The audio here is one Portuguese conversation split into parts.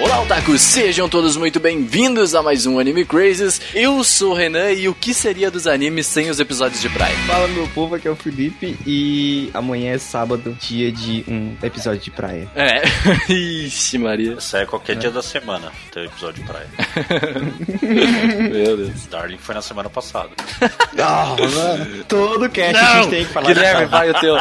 Olá, otakus! Sejam todos muito bem-vindos a mais um Anime Crazes. Eu sou o Renan e o que seria dos animes sem os episódios de praia? Fala meu povo, aqui é o Felipe e amanhã é sábado, dia de um episódio de praia. É, ixi Maria. Isso aí é qualquer dia da semana, ter episódio de praia. Meu Deus. Darling foi na semana passada. Ah, mano, todo cast a gente tem que falar Guilherme, vai o teu.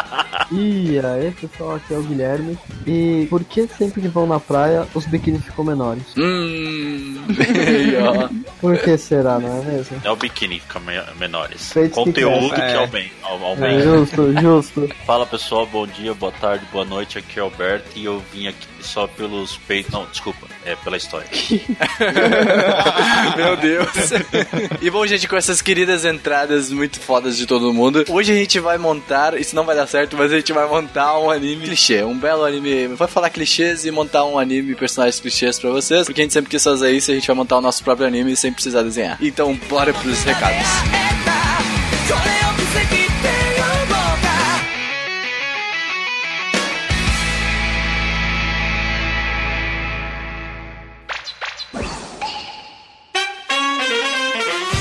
E aí, pessoal, aqui é o Guilherme. E por que sempre que vão na praia os biquínis ficam menores? Hum. Por que será, não é mesmo? É o biquíni fica me- menores. Que Conteúdo que, crescem, é o bem. Ao, ao É, bem. justo, justo. Fala pessoal, bom dia, boa tarde, boa noite. Aqui é o Alberto e eu vim aqui só pelos peitos. Não, desculpa, é pela história. Meu Deus. E bom, gente, com essas queridas entradas muito fodas de todo mundo, hoje a gente vai montar, isso não vai dar certo, mas a gente vai montar um anime clichê, um belo anime. Vai falar clichês e montar um anime personagens clichês pra vocês, porque a gente sempre quis fazer isso e a gente vai montar o nosso próprio anime sem precisar desenhar. Então, bora pros recados.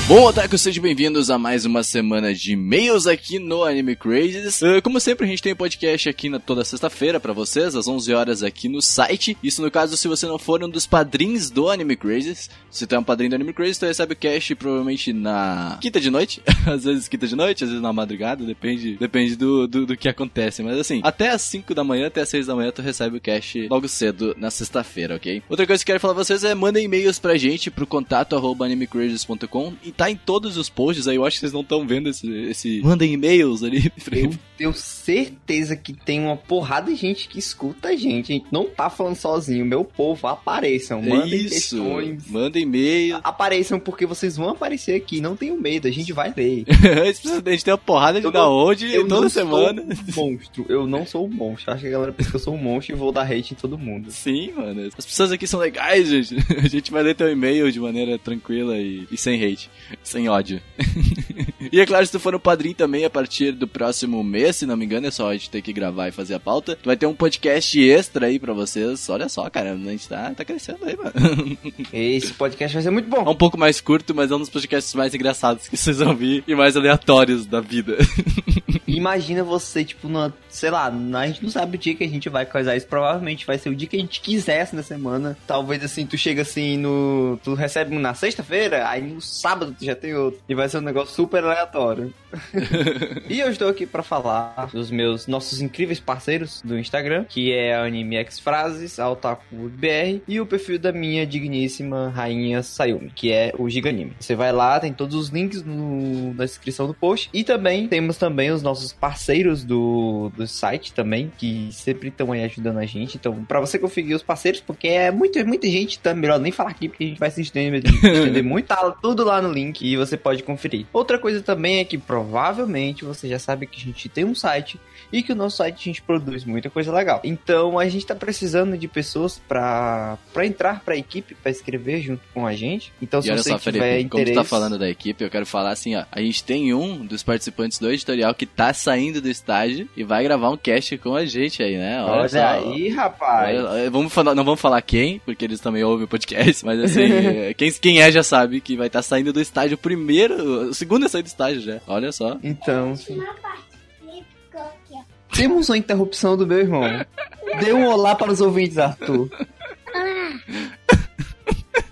Bom, Otaku, sejam bem-vindos a mais uma semana de e-mails aqui no Anime Crazes. Uh, como sempre, a gente tem podcast aqui na toda sexta-feira pra vocês, às 11 horas aqui no site. Isso no caso se você não for um dos padrinhos do Anime Crazes. Se tu é um padrinho do Anime Crazes, tu recebe o cash provavelmente na quinta de noite. às vezes quinta de noite, às vezes na madrugada, depende, depende do, do, do que acontece. Mas assim, até as 5 da manhã, até as 6 da manhã, tu recebe o cash logo cedo na sexta-feira, ok? Outra coisa que eu quero falar pra vocês é mandem e-mails pra gente pro contato arroba animecrazes.com tá em todos os posts aí, eu acho que vocês não estão vendo esse, esse... Mandem e-mails ali. Eu tenho certeza que tem uma porrada de gente que escuta a gente. A gente não tá falando sozinho. Meu povo, apareçam. Mandem Isso, questões. mandem e-mail. Apareçam porque vocês vão aparecer aqui. Não tenham medo, a gente vai ler. a gente tem uma porrada de Eu da não- onde Eu toda não semana. sou um monstro. Eu não sou um monstro. Acho que a galera pensa que eu sou um monstro e vou dar hate em todo mundo. Sim, mano. As pessoas aqui são legais, gente. A gente vai ler teu e-mail de maneira tranquila e, e sem hate, sem ódio. e é claro, se tu for um padrinho também, a partir do próximo mês, se não me engano, é só a gente ter que gravar e fazer a pauta. Tu vai ter um podcast extra aí pra vocês. Olha só, cara, a gente tá, tá crescendo aí, mano. Esse podcast vai ser muito É bom. um pouco mais curto, mas é um dos podcasts mais engraçados que vocês vão ver e mais aleatórios da vida. Imagina você, tipo, numa, sei lá, a gente não sabe o dia que a gente vai coisar isso. Provavelmente vai ser o dia que a gente quisesse na semana. Talvez assim, tu chega assim no. Tu recebe na sexta-feira, aí no sábado já tem outro. E vai ser um negócio super aleatório. e eu estou aqui pra falar dos meus nossos incríveis parceiros do Instagram, que é a Anime X Frases, a Otaku BR, e o perfil da minha digníssima rainha Sayumi, que é o Giganime. Você vai lá, tem todos os links no- na descrição do post. E também temos também os nossos parceiros do, do site também, que sempre estão aí ajudando a gente. Então, pra você conseguir os parceiros, porque é muita, muita gente, tá melhor nem falar aqui, porque a gente vai se estender, estender muito, tá tudo lá no link e você pode conferir. Outra coisa também é que provavelmente você já sabe que a gente tem um site e que o nosso site a gente produz muita coisa legal. Então a gente tá precisando de pessoas pra, pra entrar pra equipe, pra escrever junto com a gente. Então E se olha você só, tiver Felipe, como tu interesse... tá falando da equipe, eu quero falar assim, ó. A gente tem um dos participantes do editorial que tá saindo do estágio e vai gravar um cast com a gente aí, né? Olha, só. aí, rapaz. Olha, vamos falar, não vamos falar quem, porque eles também ouvem o podcast, mas assim, é, quem, quem é já sabe que vai estar saindo do estágio primeiro, o segundo a sair do estágio já. Olha só. Então, sim. Temos uma interrupção do meu irmão. Dê um olá para os ouvintes, Arthur.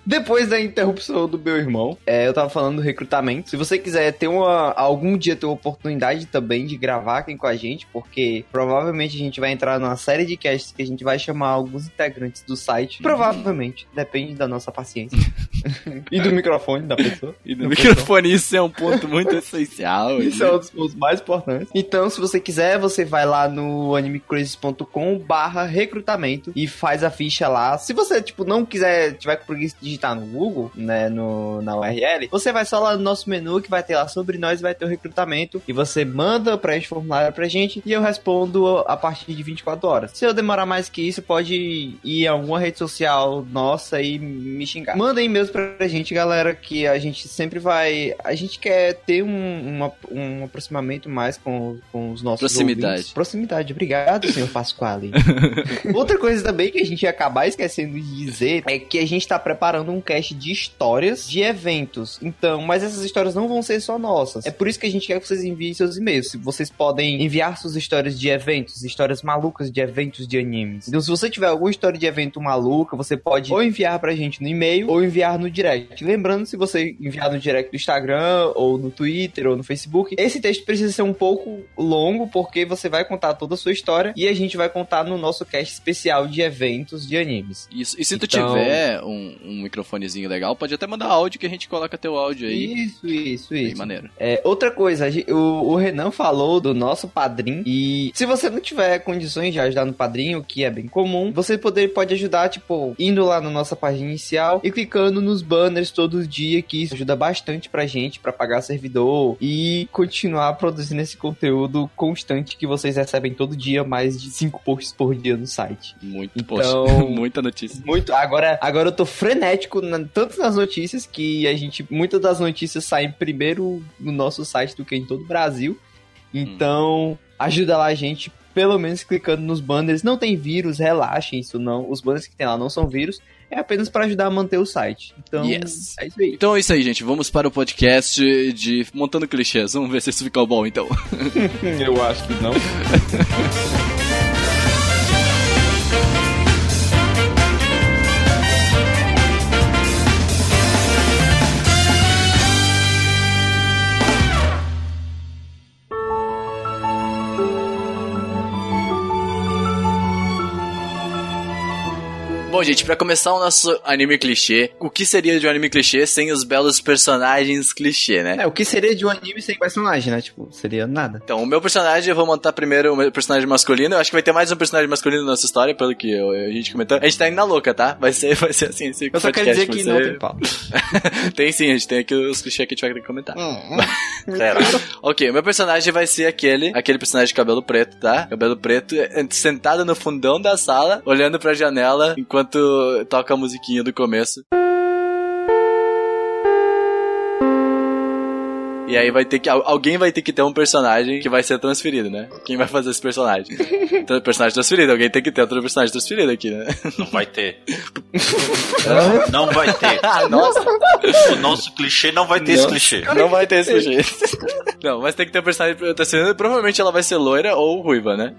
Depois da interrupção do meu irmão, é, eu tava falando do recrutamento. Se você quiser ter uma, algum dia ter uma oportunidade também de gravar aqui com a gente, porque provavelmente a gente vai entrar numa série de casts que a gente vai chamar alguns integrantes do site. Provavelmente, depende da nossa paciência. e do microfone da pessoa. E no microfone isso é um ponto muito essencial. Isso é um dos pontos mais importantes. Então, se você quiser, você vai lá no animecrazes.com barra recrutamento e faz a ficha lá. Se você, tipo, não quiser, tiver com preguiça de digitar no Google, né, no, na URL, você vai só lá no nosso menu que vai ter lá sobre nós, vai ter o recrutamento e você manda pra esse formulário pra gente e eu respondo a partir de 24 horas. Se eu demorar mais que isso, pode ir a alguma rede social nossa e me xingar. Manda e-mails pra gente, galera, que a gente sempre vai. A gente quer ter um, uma, um aproximamento mais com, com os nossos. Proximidade. ouvintes. Proximidade. Obrigado, senhor Pasquale. Outra coisa também que a gente ia acabar esquecendo de dizer é que a gente tá preparando um cast de histórias de eventos. Então, mas essas histórias não vão ser só nossas. É por isso que a gente quer que vocês enviem seus e-mails. Se vocês podem enviar suas histórias de eventos, histórias malucas de eventos de animes. Então, se você tiver alguma história de evento maluca, você pode ou enviar pra gente no e-mail ou enviar no direct. Lembrando, se você enviar no direct do Instagram ou no Twitter ou no Facebook, esse texto precisa ser um pouco longo porque você vai contar toda a sua história e a gente vai contar no nosso cast especial de eventos de animes. Isso. E se tu Então- tiver um, um microfonezinho legal, pode até mandar áudio que a gente coloca teu áudio aí. Isso, isso, isso. maneiro. É, outra coisa, o, o Renan falou do nosso padrinho e se você não tiver condições de ajudar no padrinho, que é bem comum, você poder, pode ajudar, tipo, indo lá na nossa página inicial e clicando nos banners todo dia, que isso ajuda bastante pra gente, pra pagar servidor e continuar produzindo esse conteúdo constante que vocês recebem todo dia, mais de cinco posts por dia no site. Muito, Então- poxa, muita notícia. Muito. Agora, agora eu tô frenético, na- tanto nas notícias, que a gente. Muitas das notícias saem primeiro no nosso site do que em todo o Brasil. Então, ajuda lá a gente, pelo menos clicando nos banners. Não tem vírus, relaxem isso não. Os banners que tem lá não são vírus. É apenas pra ajudar a manter o site. Então, Yes. é isso aí. Então é isso aí, gente. Vamos para o podcast de Montando Clichês. Vamos ver se isso ficou bom, então. Eu acho que não. Bom, gente, pra começar o nosso anime clichê, o que seria de um anime clichê sem os belos personagens clichê, né? É, o que seria de um anime sem personagem, né? Tipo, seria nada. Então, o meu personagem, eu vou montar primeiro o meu personagem masculino. Eu acho que vai ter mais um personagem masculino na nossa história, pelo que eu- a gente comentou. A gente tá indo na louca, tá? Vai ser, vai ser assim. esse Eu só quero dizer que vai não ser- tem pau. tem sim, a gente tem aqui os clichês que a gente vai ter que comentar. Será? Ok, o meu personagem vai ser aquele, aquele personagem de cabelo preto, tá? Cabelo preto, sentado no fundão da sala, olhando pra janela enquanto toca a musiquinha do começo. E aí vai ter que. al- Alguém vai ter que ter um personagem que vai ser transferido, né? Quem vai fazer esse personagem? Então, personagem transferido, alguém tem que ter outro personagem transferido aqui, né? Não vai ter. Não vai ter. Ah, nossa! O nosso clichê não vai ter esse Não. clichê. Não vai ter esse clichê. Não, mas tem que ter um personagem transferido. Provavelmente ela vai ser loira ou ruiva, né?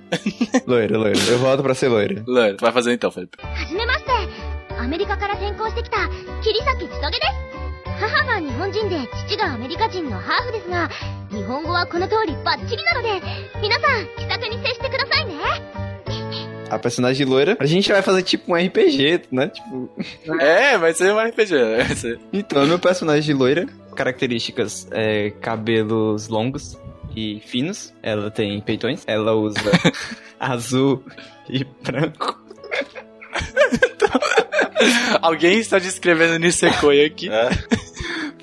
Loira, loira. Eu volto pra ser loira. Loira, tu vai fazer então, Felipe. はじめましてアメリカから転校してきた桐崎千棘です 母が日本人で父がアメリカ人のハーフですが日本語はこの通りバッチリなので皆さん気さくに接してくださいね A personagem loira. A gente vai fazer tipo um RPG, né? Tipo. É, vai ser um RPG. Vai ser. Então, meu personagem de loira, características é cabelos longos e finos. Ela tem peitões. Ela usa azul e branco. Alguém está descrevendo Nisekoi aqui. É.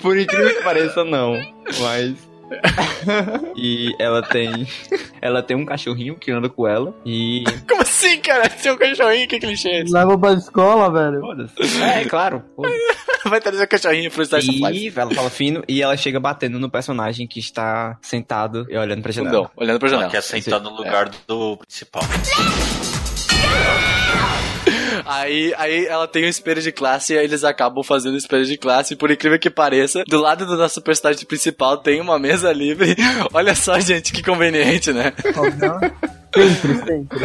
Por incrível que pareça, não. Mas. e ela tem. Ela tem um cachorrinho que anda com ela. E. Como assim, cara? Seu um cachorrinho, que clichê é esse? Leva pra escola, velho. Foda-se. É, claro. foda-se. Vai trazer o cachorrinho pro Life. E ela fala fino e ela chega batendo no personagem que está sentado e olhando pra janela. Fundão, olhando pra Ela janela. quer sentar no lugar do principal. Aí, aí ela tem um espelho de classe e aí eles acabam fazendo espelho de classe. E por incrível que pareça, do lado do nosso personagem principal tem uma mesa livre. Olha só, gente, que conveniente, né? Sempre, sempre.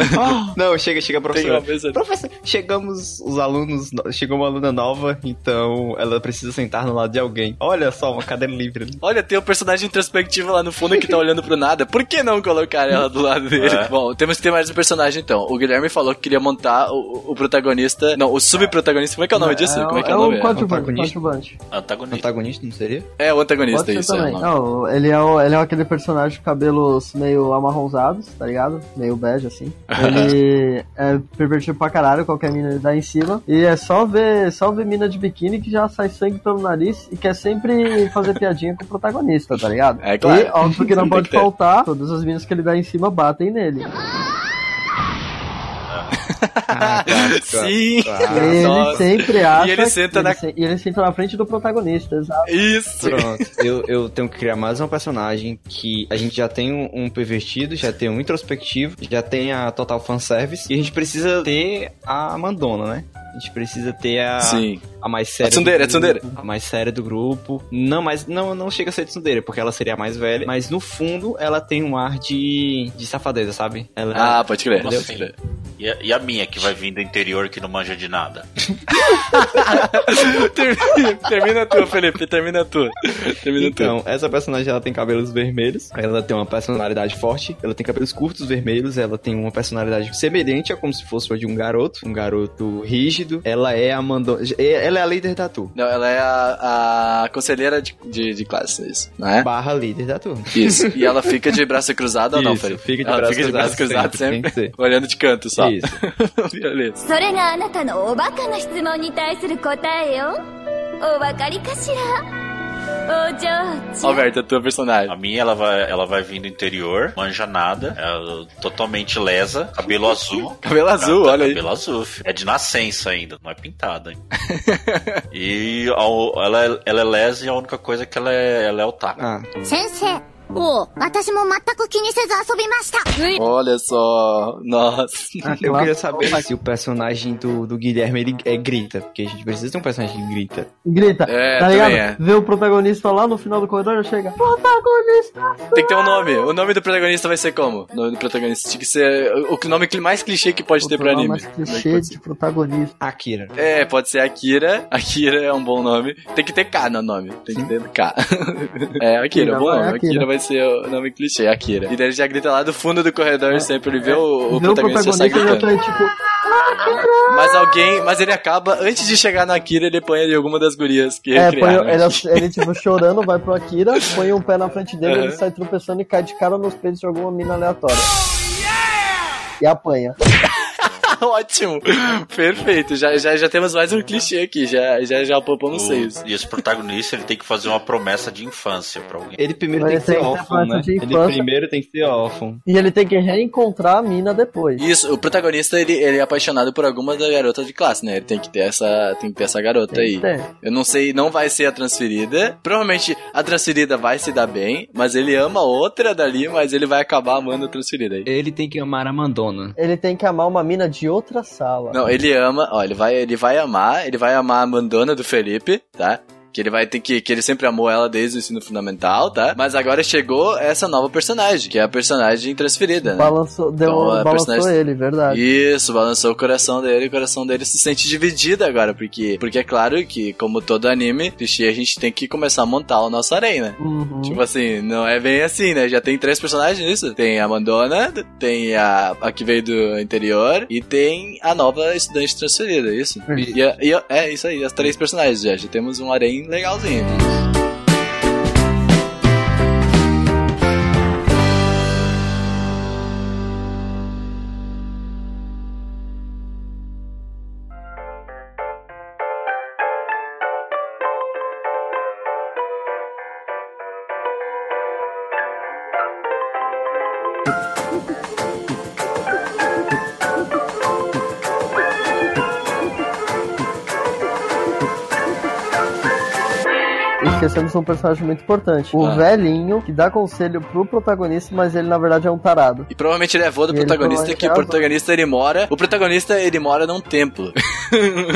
Não, chega, chega mesa Professor, chegamos os alunos, chegou uma aluna nova, então ela precisa sentar no lado de alguém. Olha só, uma cadeira livre. ali. Olha, tem um personagem introspectivo lá no fundo que tá olhando pro nada. Por que não colocar ela do lado dele? É. Bom, temos que ter mais um personagem então. O Guilherme falou que queria montar o, o protagonista. Não, o subprotagonista. Como é que é o nome disso? Como é que é, é o nome? o coadjuvante, Antagonista? Antagonista. Antagonista, não seria? É o antagonista, isso. É também. Não, ele é, o- ele é aquele personagem de cabelos meio amarronzados, tá ligado? Meio bege, assim. Ele é pervertido pra caralho, qualquer mina ele dá em cima. E é só ver, só ver mina de biquíni que já sai sangue pelo nariz e quer sempre fazer piadinha com o protagonista, tá ligado? É claro. E óbvio que não pode faltar, todas as minas que ele dá em cima batem nele. Ah, Sim. ele Nossa. sempre acha. E ele senta que na- ele se- E ele senta na frente do protagonista, exato. Isso. Pronto, eu, eu tenho que criar mais um personagem que a gente já tem um, um pervertido, já tem um introspectivo, já tem a total fanservice, e a gente precisa ter a Mandona, né? A gente precisa ter a, Sim. a mais séria. A tsundere, do a tsundere. A mais séria do grupo. Não, mas não, não chega a ser tsundere, porque ela seria a mais velha. Mas no fundo, ela tem um ar de, de safadeza, sabe? Ela, Ah, pode crer. Crer. E a, e a minha, que vai vir do interior, que não manja de nada? termina, termina a tua, Felipe. Termina a tua. Termina a tua. Então, essa personagem ela tem cabelos vermelhos, ela tem uma personalidade forte, ela tem cabelos curtos vermelhos, ela tem uma personalidade semelhante a como se fosse a de um garoto, um garoto rígido Ela é a Mandona, ela é a líder da turma. Não, ela é a, a conselheira de, de, de classe, isso, não é? Barra líder da turma. Isso. E ela fica de braço cruzado ou não, Isso, Felipe? fica de ela braço fica de braço cruzado cruzado sempre, sempre, tem que ser. olhando de canto só. Isso. Beleza. それがあなたのおバカな質問に対する答えよお分かりかしらお嬢ちゃん Alberto, a tua personagem. A minha, ela vai, ela vai vir do interior, manja nada, é totalmente lesa, cabelo azul. Cabelo azul, Ah, tá, olha aí. Cabelo azul, filho. É de nascença ainda, não é pintada. e ela, é- ela é lesa e a única coisa é que ela é, ela é otaku. Ah, 先生 おう私も全く気にせず遊びましたうい Olha só. Nossa. eu queria saber se o personagem do, do Guilherme ele é grita, porque a gente precisa ter um personagem que grita. Grita, É, tá também ligado? é. Vê o protagonista lá no final do corredor, chega. Protagonista! Tem que ter um nome. O nome do protagonista vai ser como? O nome do protagonista tinha que ser o, o nome mais clichê que pode ter pro Outro nome anime. mais Como é que clichê pode ser? de protagonista. Akira. É, pode ser Akira. Akira é um bom nome. Tem que ter K no nome. Tem que ter K. é, Akira, Akira, bom vai, nome. Akira. Akira. vai ser o nome clichê, Akira. E daí ele já grita lá do fundo do corredor, sempre ele vê o, o protagonista já sai protagonista já gritando. tá tipo. Mas alguém, mas ele acaba, antes de chegar no Akira, ele põe ali alguma das gurias que É, põe, ele, ele, tipo, chorando, vai pro Akira, põe um pé na frente dele, Aham. ele sai tropeçando e cai de cara nos peitos de alguma mina aleatória. E apanha. Ótimo. Perfeito. Já, já, já temos mais um clichê aqui. Já, já, já popamos O- seis. e esse protagonista ele tem que fazer uma promessa de infância pra alguém. Ele primeiro Mas tem que ser tem que ter órfão, né? Ele primeiro tem que ser órfão. E ele tem que reencontrar a mina depois. Isso, o protagonista ele, ele é apaixonado por alguma da garota de classe, né? Ele tem que ter essa, tem que ter essa garota Tem aí. que ter. Eu não sei, não vai ser a transferida. Provavelmente a transferida vai se dar bem, mas ele ama outra dali, mas ele vai acabar amando a transferida aí. Ele tem que amar a Mandona. Ele tem que amar uma mina de outra sala. Não, ele ama, ó, ele vai, ele vai amar, ele vai amar a Mandona do Felipe, tá? Que ele vai ter que. Que ele sempre amou ela desde o ensino fundamental, tá? Mas agora chegou essa nova personagem, que é a personagem transferida, né? Balançou, deu, Então, balançou personagem- ele, verdade. Isso, balançou o coração dele e o coração dele se sente dividido agora, porque, porque é claro que, como todo anime, clichê, a gente tem que começar a montar o nosso harém, né? Uhum. Tipo assim, não é bem assim, né? Já tem três personagens nisso. Tem a Mandona, tem a, a que veio do interior e tem a nova estudante transferida, isso? E, e a- é isso aí, as três personagens já. Já temos um harém legalzinho. Esquecemos um personagem muito importante. O Ah. velhinho que dá conselho pro protagonista, mas ele na verdade é um tarado. E provavelmente ele é avô do E protagonista, que é o protagonista ele mora. O protagonista ele mora num templo.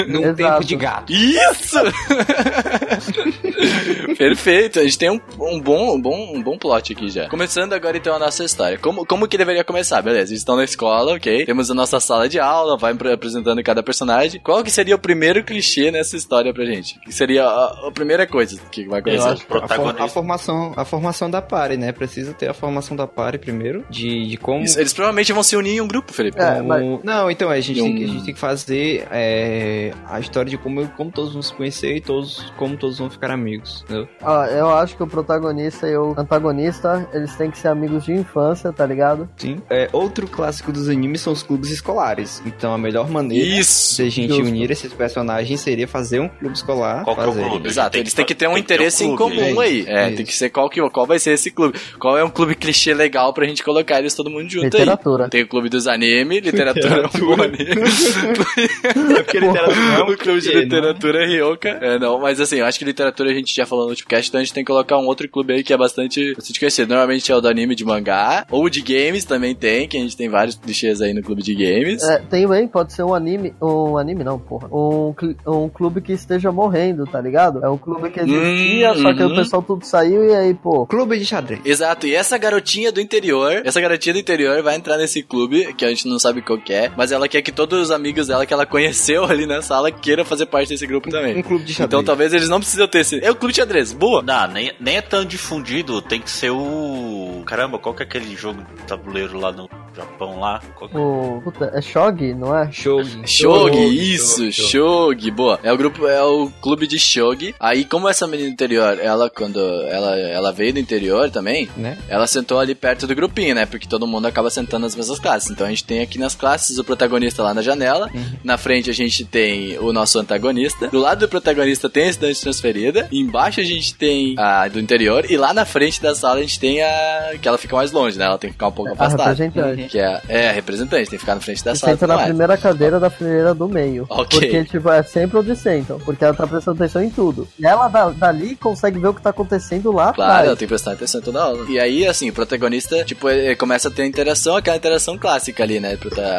Num Exato. tempo de gato. Isso! Perfeito, a gente tem um, um bom, um, bom, um bom plot aqui já. Começando agora então a nossa história. Como, como que deveria começar? Beleza, eles estão na escola, ok? Temos a nossa sala de aula, vai pre- apresentando cada personagem. Qual que seria o primeiro clichê nessa história pra gente? Que seria a, a primeira coisa que vai vai Acho que a, for- protagonista. a formação, a formação da pare, né? Precisa ter a formação da pare primeiro, de, de como... Isso, Eles provavelmente vão se unir em um grupo, Felipe. É, como- mas- Não, então, a gente, tem, que- a Um- gente tem que fazer é, a história de como, como todos vão se conhecer e todos, como todos vão ficar amigos, entendeu? Ó, eu acho que o protagonista e o antagonista, eles têm que ser amigos de infância, tá ligado? Sim. É, outro clássico dos animes são os clubes escolares. Então, a melhor maneira Isso! de a gente Justo. unir esses personagens seria fazer um clube escolar. Qual que é o clube? Exato, eles têm que ter um tem que ter um interesse em clube, comum é aí. É, isso. tem que ser qual, que, qual vai ser esse clube. Qual é um clube clichê legal pra gente colocar eles todo mundo junto Literatura. aí. Tem o clube dos anime, literatura é um bom anime. Porque literatura é um o clube de clichê, literatura é Ryoka. É, não, mas assim, eu acho que literatura a gente já falou no último cast, então a gente tem que colocar um outro clube aí que é bastante, bastante conhecido. Normalmente é o do anime de mangá, ou de games também tem, que a gente tem vários clichês aí no clube de games. É, tem bem, pode ser um anime. Um anime não, porra. Um, um clube que esteja morrendo, tá ligado? É um clube que existia, Hum, só que uhum. o pessoal tudo saiu e aí, pô. Clube de xadrez. Exato, e essa garotinha do interior, essa garotinha do interior vai entrar nesse clube, que a gente não sabe qual que é, mas ela quer que todos os amigos dela que ela conheceu ali na sala queiram fazer parte desse grupo Um também. clube de xadrez. Então talvez eles não precisam ter esse. É o clube de xadrez, boa! Não, nem, nem é tão difundido, tem que ser o. Caramba, qual que é aquele jogo de tabuleiro lá no Japão lá? Qual que- O, puta, é Shogi, não é? Shogi. Shogi, isso, Shogi, boa. É o grupo, é o clube de Shogi. Aí, como essa menina do interior, ela quando ela, ela veio do interior também, Né? ela sentou ali perto do grupinho, né? Porque todo mundo acaba sentando nas mesmas classes. Então a gente tem aqui nas classes o protagonista lá na janela. Na frente a gente tem o nosso antagonista. Do lado do protagonista tem a estudante transferida. Embaixo a gente tem a do interior. E lá na frente da sala a gente tem a. que ela fica mais longe, né? Ela tem que ficar um pouco A afastada. representante. Que é, é a representante, tem que ficar na frente da E sala. senta na mais. primeira cadeira da fileira do meio. Ok. Porque, tipo, é sempre onde sentam. Porque ela tá prestando atenção em tudo. E ela da- dali consegue ver o que tá acontecendo lá Claro, ela atrás. tem que prestar atenção toda a aula. E aí, assim, o protagonista, tipo, ele começa a ter interação, aquela interação clássica ali, né?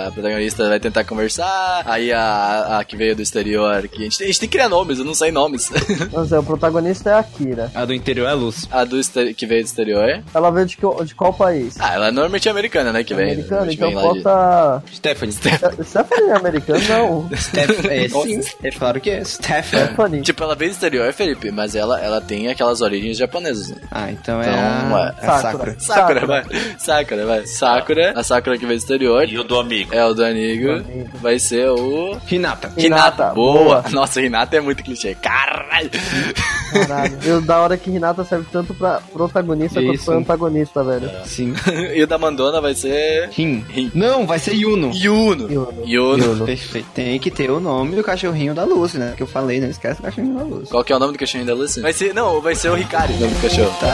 A protagonista vai tentar conversar, aí a, a que veio do exterior, que a gente, tem- a gente tem que criar nomes, eu não sei nomes. Mas é, o protagonista é a Kira. A do interior é luz. a do que veio do exterior. Ela veio de, que- de qual país? Ah, ela é normalmente americana, né? Que vem. Americana, então vem lá de- bota. Stephanie. Stephanie é americana, não. Steph... É, sim. É claro que é. Stephanie. Stephanie. Tipo, ela veio do exterior, Felipe, mas ela, ela tem aquelas origens japonesas. né? Ah, então, Então, é a, é. é Sakura. Sakura. Sakura, Sakura. vai. Sakura, vai. Sakura, a Sakura que veio do exterior. E o do amigo. É o do Anigo. Vai ser o. Hinata. Hinata, Hinata, boa. boa. Nossa, Hinata é muito clichê. Caralho. Caralho. E o da hora que Hinata serve tanto pra protagonista quanto Isso. pra antagonista, velho. Sim. e o da Mandona vai ser. Rin. Rin. Não, vai ser Yuno. Yuno. Yuno. Yuno. Yuno. Perfeito. Tem que ter o nome do cachorrinho da Lucy, né? Que eu falei, não esquece o cachorrinho da Lucy. Qual que é o nome do cachorrinho da Lucy? Vai ser. Não, vai ser o Ricari, o nome do cachorro. Tá.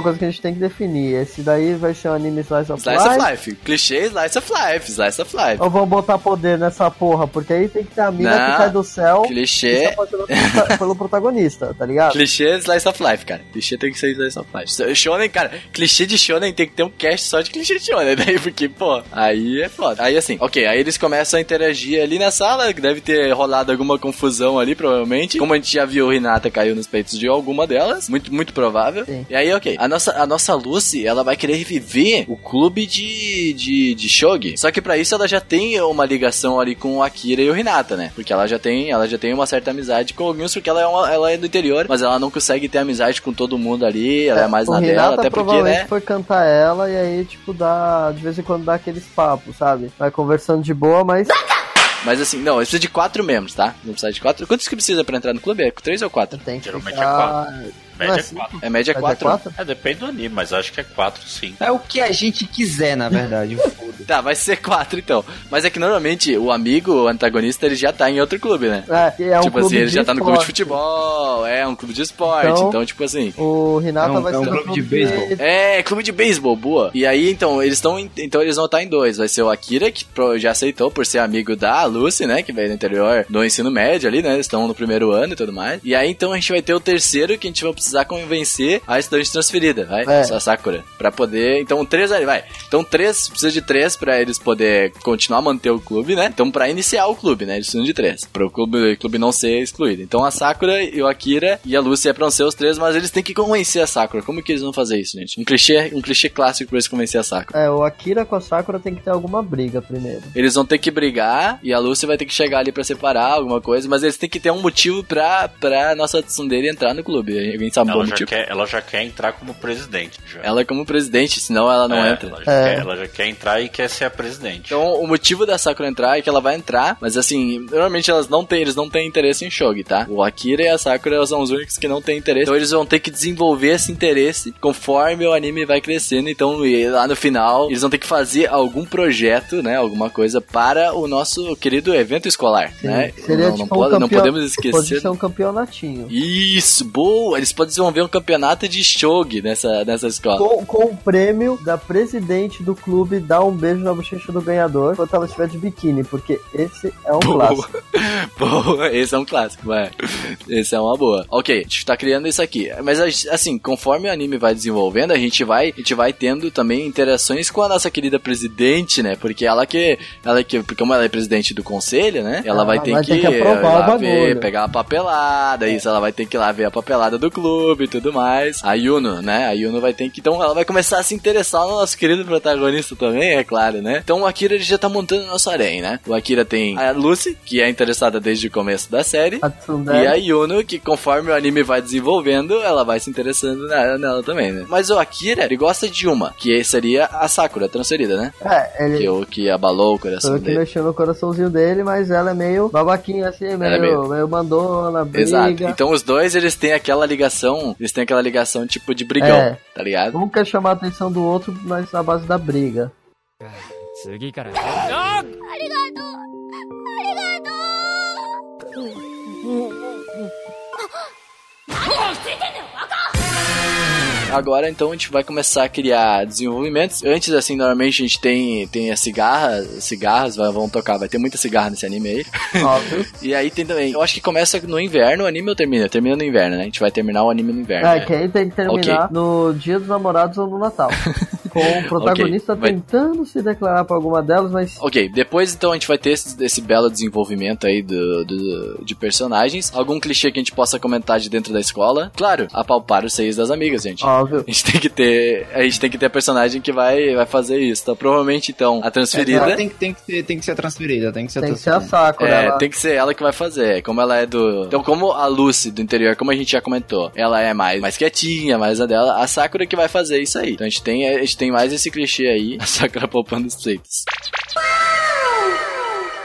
Uma coisa que a gente tem que definir. Esse daí vai ser um anime Slice of Slice Life. of Life. Clichê Slice of Life. Slice of Life. Ou vão botar poder nessa porra? Porque aí tem que ter a mina Não. que cai do céu Clichê. pelo, pelo protagonista, tá ligado? Clichê Slice of Life, cara. Clichê tem que ser Slice of Life. Shonen, cara, clichê de Shonen tem que ter um cast só de clichê de Shonen, daí, porque, pô, aí é foda. Aí assim, ok, aí eles começam a interagir ali na sala, que deve ter rolado alguma confusão ali, provavelmente. Como a gente já viu, o Hinata caiu nos peitos de alguma delas, muito, muito provável. Sim. E aí, ok, a nossa, a nossa Lucy, ela vai querer reviver o clube de, de, de Shogi. Só que pra isso ela já tem uma ligação ali com o Akira e o Hinata, né? Porque ela já tem, ela já tem uma certa amizade com alguns, porque ela é, uma, ela é do interior, mas ela não consegue ter amizade com todo mundo ali, ela é, mais o na Hinata dela, até porque, né? foi cantar ela e aí, tipo, dá. De vez em quando dá aqueles papos, sabe? Vai conversando de boa, mas. Mas assim, não, precisa de quatro membros, tá? Não precisa de quatro. Quantos que precisa pra entrar no clube? É três ou quatro? Tem que Geralmente ficar... Média Não é é quatro. É média Mas é quatro. quatro? É, depende do anime, mas acho que é quatro, sim. É o que a gente quiser, na verdade. Tá, vai ser quatro então. Mas é que normalmente o amigo, o antagonista, ele já tá em outro clube, né? É, e é um tipo clube assim, ele de já tá no clube de futebol, é um clube de esporte, Então- então, tipo assim. O Hinata É um- vai é um ser clube de beisebol. É, clube de beisebol, boa. E aí, então, eles estão então eles vão estar em dois. Vai ser o Akira, que já aceitou por ser amigo da Lucy, né? Que veio do interior do ensino médio ali, né? Eles estão no primeiro ano e tudo mais. E aí, então, a gente vai ter o terceiro, que a gente vai precisar convencer a estudante transferida, vai? É. A Sakura. Pra poder. Então, três ali, vai. Então, três, precisa de três pra eles poder continuar a manter o clube, né? Então, pra iniciar o clube, né? Eles precisam de três. Para o clube, clube não ser excluído. Então, a Sakura e o Akira e a Lucy é pra ser os três, mas eles têm que convencer a Sakura. Como que eles vão fazer isso, gente? Um clichê, um clichê clássico pra eles convencer a Sakura. É, o Akira com a Sakura tem que ter alguma briga primeiro. Eles vão ter que brigar e a Lucy vai ter que chegar ali pra separar alguma coisa, mas eles têm que ter um motivo pra, pra nossa tsundere entrar no clube. Alguém sabe um bom Ela já, motivo? quer, ela já quer entrar como presidente. Já. Ela é como presidente, senão ela não É, entra. Ela já, É. quer, ela já quer entrar e quer ser a presidente. Então, o motivo da Sakura entrar é que ela vai entrar, mas assim, normalmente elas não têm, eles não têm interesse em Shogi, tá? O Akira e a Sakura são os únicos que não têm interesse. Então, eles vão ter que desenvolver esse interesse conforme o anime vai crescendo. Então, lá no final, eles vão ter que fazer algum projeto, né? Alguma coisa para o nosso querido evento escolar, Sim, né? Seria não, tipo não, um pode- não campeão- podemos esquecer. Pode ser um campeonatinho. Isso, boa! Eles podem desenvolver um campeonato de Shogi nessa, nessa escola. Com, com o prêmio da presidente do clube dar um beijo na bochecha do ganhador enquanto ela estiver de biquíni, porque esse é um Boa. clássico. Boa, esse é um clássico, vai. Esse é uma boa. Ok, a gente tá criando isso aqui. Mas assim, conforme o anime vai desenvolvendo, a gente vai, a gente vai tendo também interações com a nossa querida presidente, né? Porque ela que, ela que, porque como ela é presidente do conselho, né? Ela Ah, vai ter vai que, ter que aprovar ir lá o ver, bagulho. pegar a papelada, isso, ela vai ter que ir lá ver a papelada do clube e tudo mais. A Yuno, né? A Yuno vai ter que, então ela vai começar a se interessar no nosso querido protagonista também, é claro, né? Então o Akira ele já tá montando o nosso harém, né? O Akira tem a Lucy, que é interessada desde o começo da série. A E a Yuno, que conforme o anime vai desenvolvendo, ela vai se interessando na- nela também, né? Mas o Akira, ele gosta de uma, que seria a Sakura transferida, né? É, ele Que, o, que abalou o coração foi o que dele. mexeu no coraçãozinho dele, mas ela é meio babaquinha assim, meio, é meio- meio... mandona, briga. Exato. Então os dois, eles têm aquela ligação, ligação, eles têm aquela ligação tipo de brigão, é, tá ligado? Um quer chamar a atenção do outro, mas na base da briga. Obrigado! Agora, então, a gente vai começar a criar desenvolvimentos. Antes, assim, normalmente a gente tem, tem as cigarras, cigarras vai- vão tocar, vai ter muita cigarra nesse anime aí. Óbvio. E aí tem também, eu acho que começa no inverno, o anime ou termina? Termina no inverno, né? A gente vai terminar o anime no inverno. É, né? que aí tem que terminar no dia dos namorados ou no Natal. Com o protagonista vai- tentando se declarar pra alguma delas, mas Ok, depois então a gente vai ter esse, esse belo desenvolvimento aí do, do- de personagens. Algum clichê que a gente possa comentar de dentro da escola. Claro, apalpar os seios das amigas, gente. Óbvio. A gente tem que ter. A gente tem que ter a personagem que vai, vai fazer isso. Então, provavelmente, então, a transferida. tem, que- tem, que ser, tem que ser transferida, tem que ser Tem que ser a. Sakura. É, ela- tem que ser ela que vai fazer. Como ela é do. Então, como a Lucy do interior, como a gente já comentou, ela é mais, mais quietinha, mais a dela, a Sakura que vai fazer isso aí. Então a gente tem, a gente tem mais esse clichê aí, a Sakura poupando os pleitos.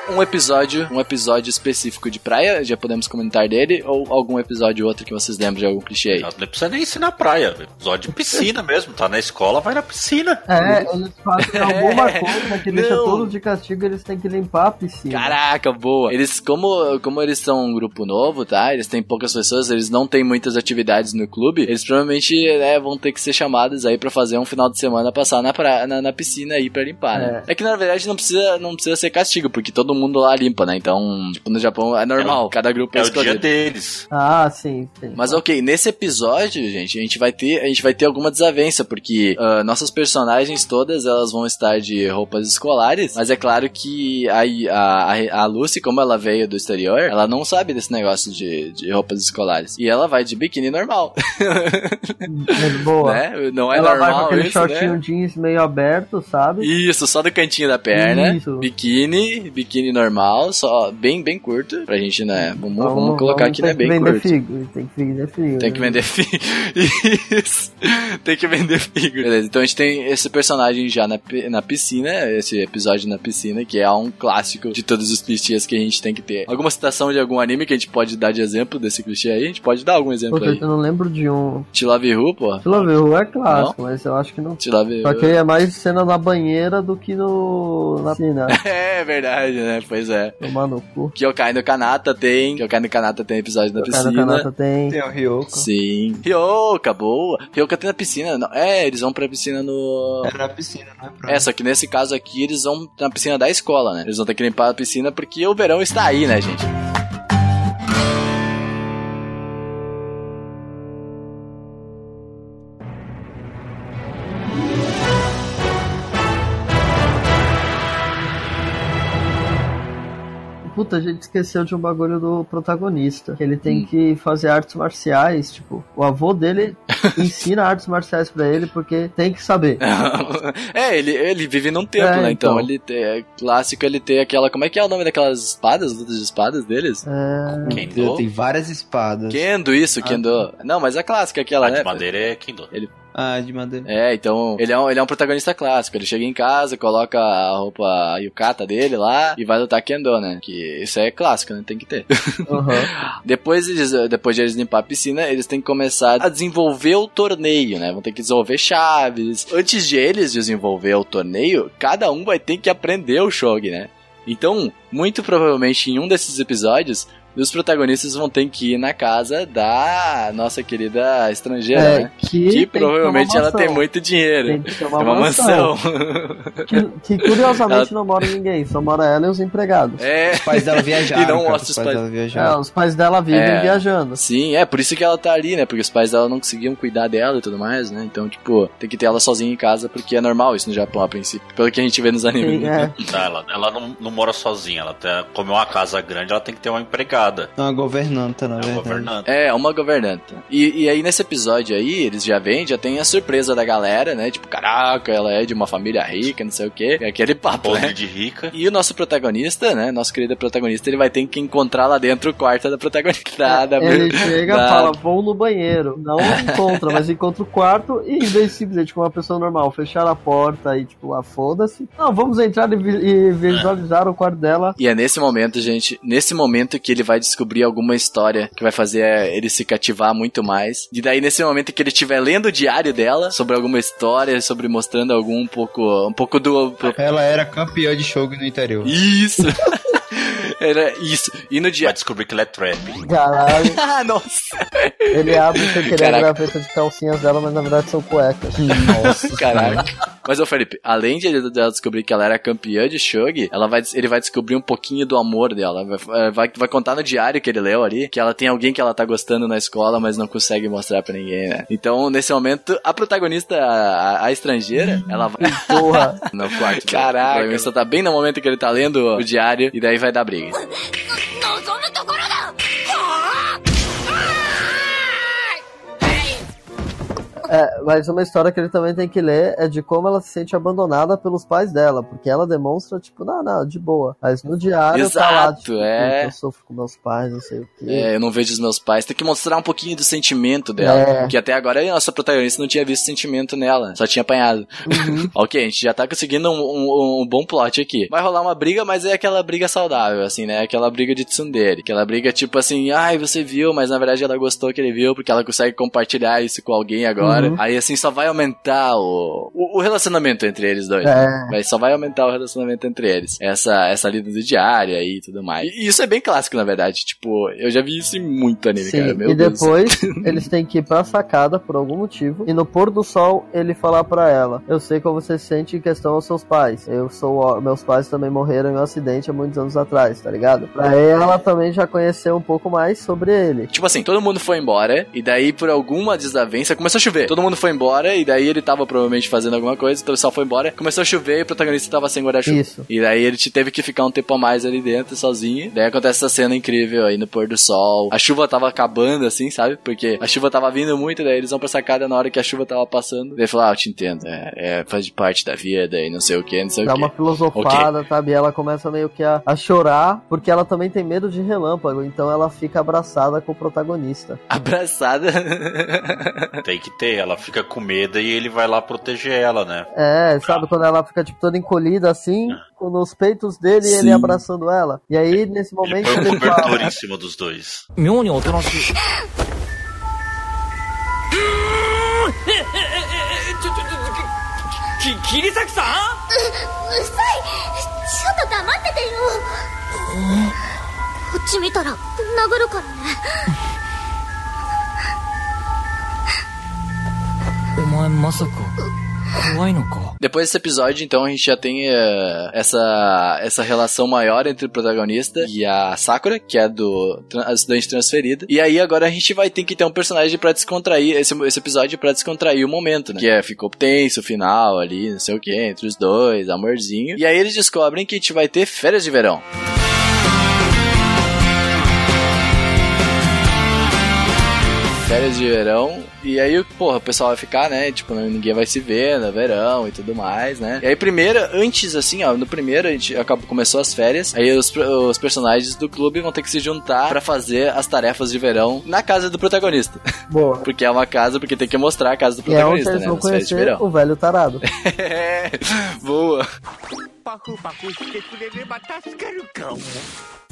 Um episódio, um episódio específico de praia, já podemos comentar dele, ou algum episódio outro que vocês lembram de algum clichê aí? Não precisa nem ser na praia. Episódio de piscina mesmo. Tá na escola, vai na piscina. É, eles fazem alguma coisa que deixa Não. todos de castigo eles têm que limpar a piscina. Caraca, boa. Eles, como, como eles são um grupo novo, tá? Eles têm poucas pessoas, eles não têm muitas atividades no clube. Eles provavelmente né, vão ter que ser chamados aí pra fazer um final de semana passar na, pra, na, na piscina aí pra limpar, né? É. que na verdade não precisa, não precisa ser castigo, porque todo mundo lá limpa, né? Então, tipo, no Japão é normal, cada grupo é, É o dia deles. Ah, sim, sim. Mas ok, nesse episódio, gente, a gente vai ter, a gente vai ter alguma desavença, porque ah, nossas personagens todas, elas vão estar de roupas escolares, mas é claro que a, a, a Lucy, como ela veio do exterior, ela não sabe desse negócio de, de roupas escolares. E ela vai de biquíni normal, É boa. né? Não é ela vai com normal aquele isso, shortinho né? jeans meio aberto, sabe? Isso, só do cantinho da perna. Isso. Biquíni, biquíni normal, só bem, bem curto. Pra gente, né? Vamos, vamos, colocar vamos aqui, né? Bem vender curto. Figo, tem que vender figo. Tem que vender figure. Isso. Tem que vender figure. Beleza, então a gente tem esse personagem já na, na piscina, esse episódio na piscina, que é um clássico de todos os clichês que a gente tem que ter. Alguma citação de algum anime que a gente pode dar de exemplo desse clichê aí? A gente pode dar algum exemplo Puta, aí. eu não lembro de um. Te Love Who, pô. Te Love é clássico, mas eu acho que não. Te Love Só Who. que é mais cena na banheira do que no. na piscina. É verdade, né? Pois é. Tomar no cu. Kyokai no Kanata tem. Kyokai no Kanata tem episódio na piscina. do Kanata tem. Tem o Ryoko. Sim. Ryoka, boa. Ryoka tem na piscina. Não, é, eles vão pra piscina no. É na piscina, não é pra... É, só que nesse caso aqui eles vão na piscina da escola, né? Eles vão ter que limpar a piscina porque o verão está aí, né, gente? Puta, a gente esqueceu de um bagulho do protagonista. Que ele tem Hum. que fazer artes marciais, tipo, o avô dele ensina artes marciais pra ele porque tem que saber. é, ele, ele vive num templo, É, né? Então, então. ele tem, é clássico ele ter aquela. Como é que é o nome daquelas espadas? Lutas de espadas deles? É, Kendo. Tem várias espadas. Kendo, isso, Kendo. Não, mas a clássica, aquela, A né? de madeira é Kendo. Ah, de madeira. É, então, ele é, um, ele é um protagonista clássico. Ele chega em casa, coloca a roupa a yukata dele lá e vai lutar Kendo, né? Que isso é clássico, né? Tem que ter. aham. Depois, eles, depois de eles limpar a piscina, eles têm que começar a desenvolver o torneio, né? Vão ter que desenvolver chaves. Antes de eles desenvolver o torneio, cada um vai ter que aprender o shogi, né? Então, muito provavelmente em um desses episódios, os protagonistas vão ter que ir na casa da nossa querida estrangeira, É, né? que, Que tem que provavelmente ela tem muito dinheiro. Tem que ter É uma, uma mansão. Que, que curiosamente não mora ninguém, só mora ela e os empregados. É. Os pais dela viajaram. E não cara, mostra os pais. dela É, viajaram. os pais dela vivem É. viajando. Sim, é por isso que ela tá ali, né? Porque os pais dela não conseguiam cuidar dela e tudo mais, né? Então, tipo, tem que ter ela sozinha em casa, porque é normal isso no Japão a princípio. Pelo que a gente vê nos animes. Sim, né? é. Tá, ela ela não, não mora sozinha. Ela tem, como é uma casa grande, ela tem que ter uma empregada. Uma governanta, na É uma verdade. governanta. É, uma governanta. E, e aí nesse episódio aí, eles já vêm, já tem a surpresa da galera, né? Tipo, caraca, ela é de uma família rica, não sei o quê. É aquele papo, Podre né? de rica. E o nosso protagonista, né? Nosso querido protagonista, ele vai ter que encontrar lá dentro o quarto da protagonista. Da, da- Ele chega e da- fala, vou no banheiro. Não encontra, mas encontra o quarto e em vez de simplesmente como uma pessoa normal, fechar a porta e tipo, ah, foda-se. Não, vamos entrar e, vi- e visualizar o quarto dela. E é nesse momento, gente, nesse momento que ele vai descobrir alguma história que vai fazer é, ele se cativar muito mais. E daí nesse momento que ele estiver lendo o diário dela sobre alguma história, sobre mostrando algum um pouco, um pouco do Ela era campeã de show no interior. isso. Era isso. E no Vai dia descobrir que ele é trap. Caralho. Ah, nossa. Ele abre sem querer a graveta de calcinhas dela, mas na verdade são cuecas. Nossa, caraca. Mas, ô Felipe, além de ele- dela descobrir que ela era campeã de Shogi, ela vai, ele vai descobrir um pouquinho do amor dela. Vai, vai, vai contar no diário que ele leu ali que ela tem alguém que ela tá gostando na escola, mas não consegue mostrar pra ninguém, né? Então, nesse momento, a protagonista, a, a estrangeira, ela vai Porra. no quarto. Caraca. O protagonista tá bem no momento que ele tá lendo o diário e daí vai dar briga. É, mas uma história que ele também tem que ler é de como ela se sente abandonada pelos pais dela, porque ela demonstra, tipo, não, não, de boa. Mas no diário tá lá, Exato, tipo, é. "Puta, eu sofro com meus pais, não sei o quê. É, eu não vejo os meus pais. Tem que mostrar um pouquinho do sentimento dela. É. Que até agora a nossa protagonista não tinha visto sentimento nela. Só tinha apanhado. Uhum. ok, a gente já tá conseguindo um, um- um bom plot aqui. Vai rolar uma briga, mas é aquela briga saudável, assim, né? Aquela briga de tsundere. Aquela briga tipo assim, ai, você viu, mas na verdade ela gostou que ele viu, porque ela consegue compartilhar isso com alguém agora. Uhum. Aí assim, só vai aumentar o, o, o relacionamento entre eles dois. É. Vai, só vai aumentar o relacionamento entre eles. Essa, essa lida do diário aí e tudo mais. E isso é bem clássico, na verdade. Tipo, eu já vi isso em muito anime, Sim, cara. Meu e Deus. depois eles têm que ir pra sacada por algum motivo. E no pôr do sol, ele falar pra ela: Eu sei como você se sente em questão aos seus pais. Eu sou. Meus pais também morreram em um acidente há muitos anos atrás, tá ligado? Pra ela também já conhecer um pouco mais sobre ele. Tipo assim, todo mundo foi embora, e daí por alguma desavença começou a chover. Todo mundo foi embora, e daí ele tava provavelmente fazendo alguma coisa, o pessoal foi embora, começou a chover e o protagonista tava sem guarda-chuva. Isso. E daí ele te teve que ficar um tempo a mais ali dentro, sozinho. Daí acontece essa cena incrível aí no pôr do sol. A chuva tava acabando, assim, sabe? Porque a chuva tava vindo muito, daí eles vão pra sacada na hora que a chuva tava passando. Daí ele falou, ah, eu te entendo, é, é, faz parte da vida e não sei o que, não sei Dá o que. uma filosofada, sabe? E ela começa meio que a, a chorar, porque ela também tem medo de relâmpago, então ela fica abraçada com o protagonista. Abraçada. Tem que ter Ela fica com medo e ele vai lá proteger ela, né? É, sabe quando ela fica tipo toda encolhida assim, com nos peitos dele e Sim. ele abraçando ela. E aí nesse Ele momento põe um ele, cobertor fala, em cima dos dois. 妙におとなしいちょちょちょきき桐崎さんうるさいちょっと黙っててよこっち見たら殴るからね 前まさか怖いのか Depois desse episódio, então, a gente já tem eh, essa, essa relação maior entre o protagonista e a Sakura, que é do tra- a estudante transferida. E aí agora a gente vai ter que ter um personagem pra descontrair, esse, esse episódio pra descontrair o momento, né? Que é, ficou tenso o final ali, não sei o que, entre os dois, amorzinho. E aí eles descobrem que a gente vai ter férias de verão. férias de verão. E aí, porra, o pessoal vai ficar, né? Tipo, ninguém vai se ver no verão e tudo mais, né? E aí, primeiro, antes, assim, ó, no primeiro a gente acabou, começou as férias. Aí os, os personagens do clube vão ter que se juntar pra fazer as tarefas de verão na casa do protagonista. Boa. Porque é uma casa, porque tem que mostrar a casa do E é onde protagonista, eles né? vão Nas férias de verão. o velho tarado. É, boa.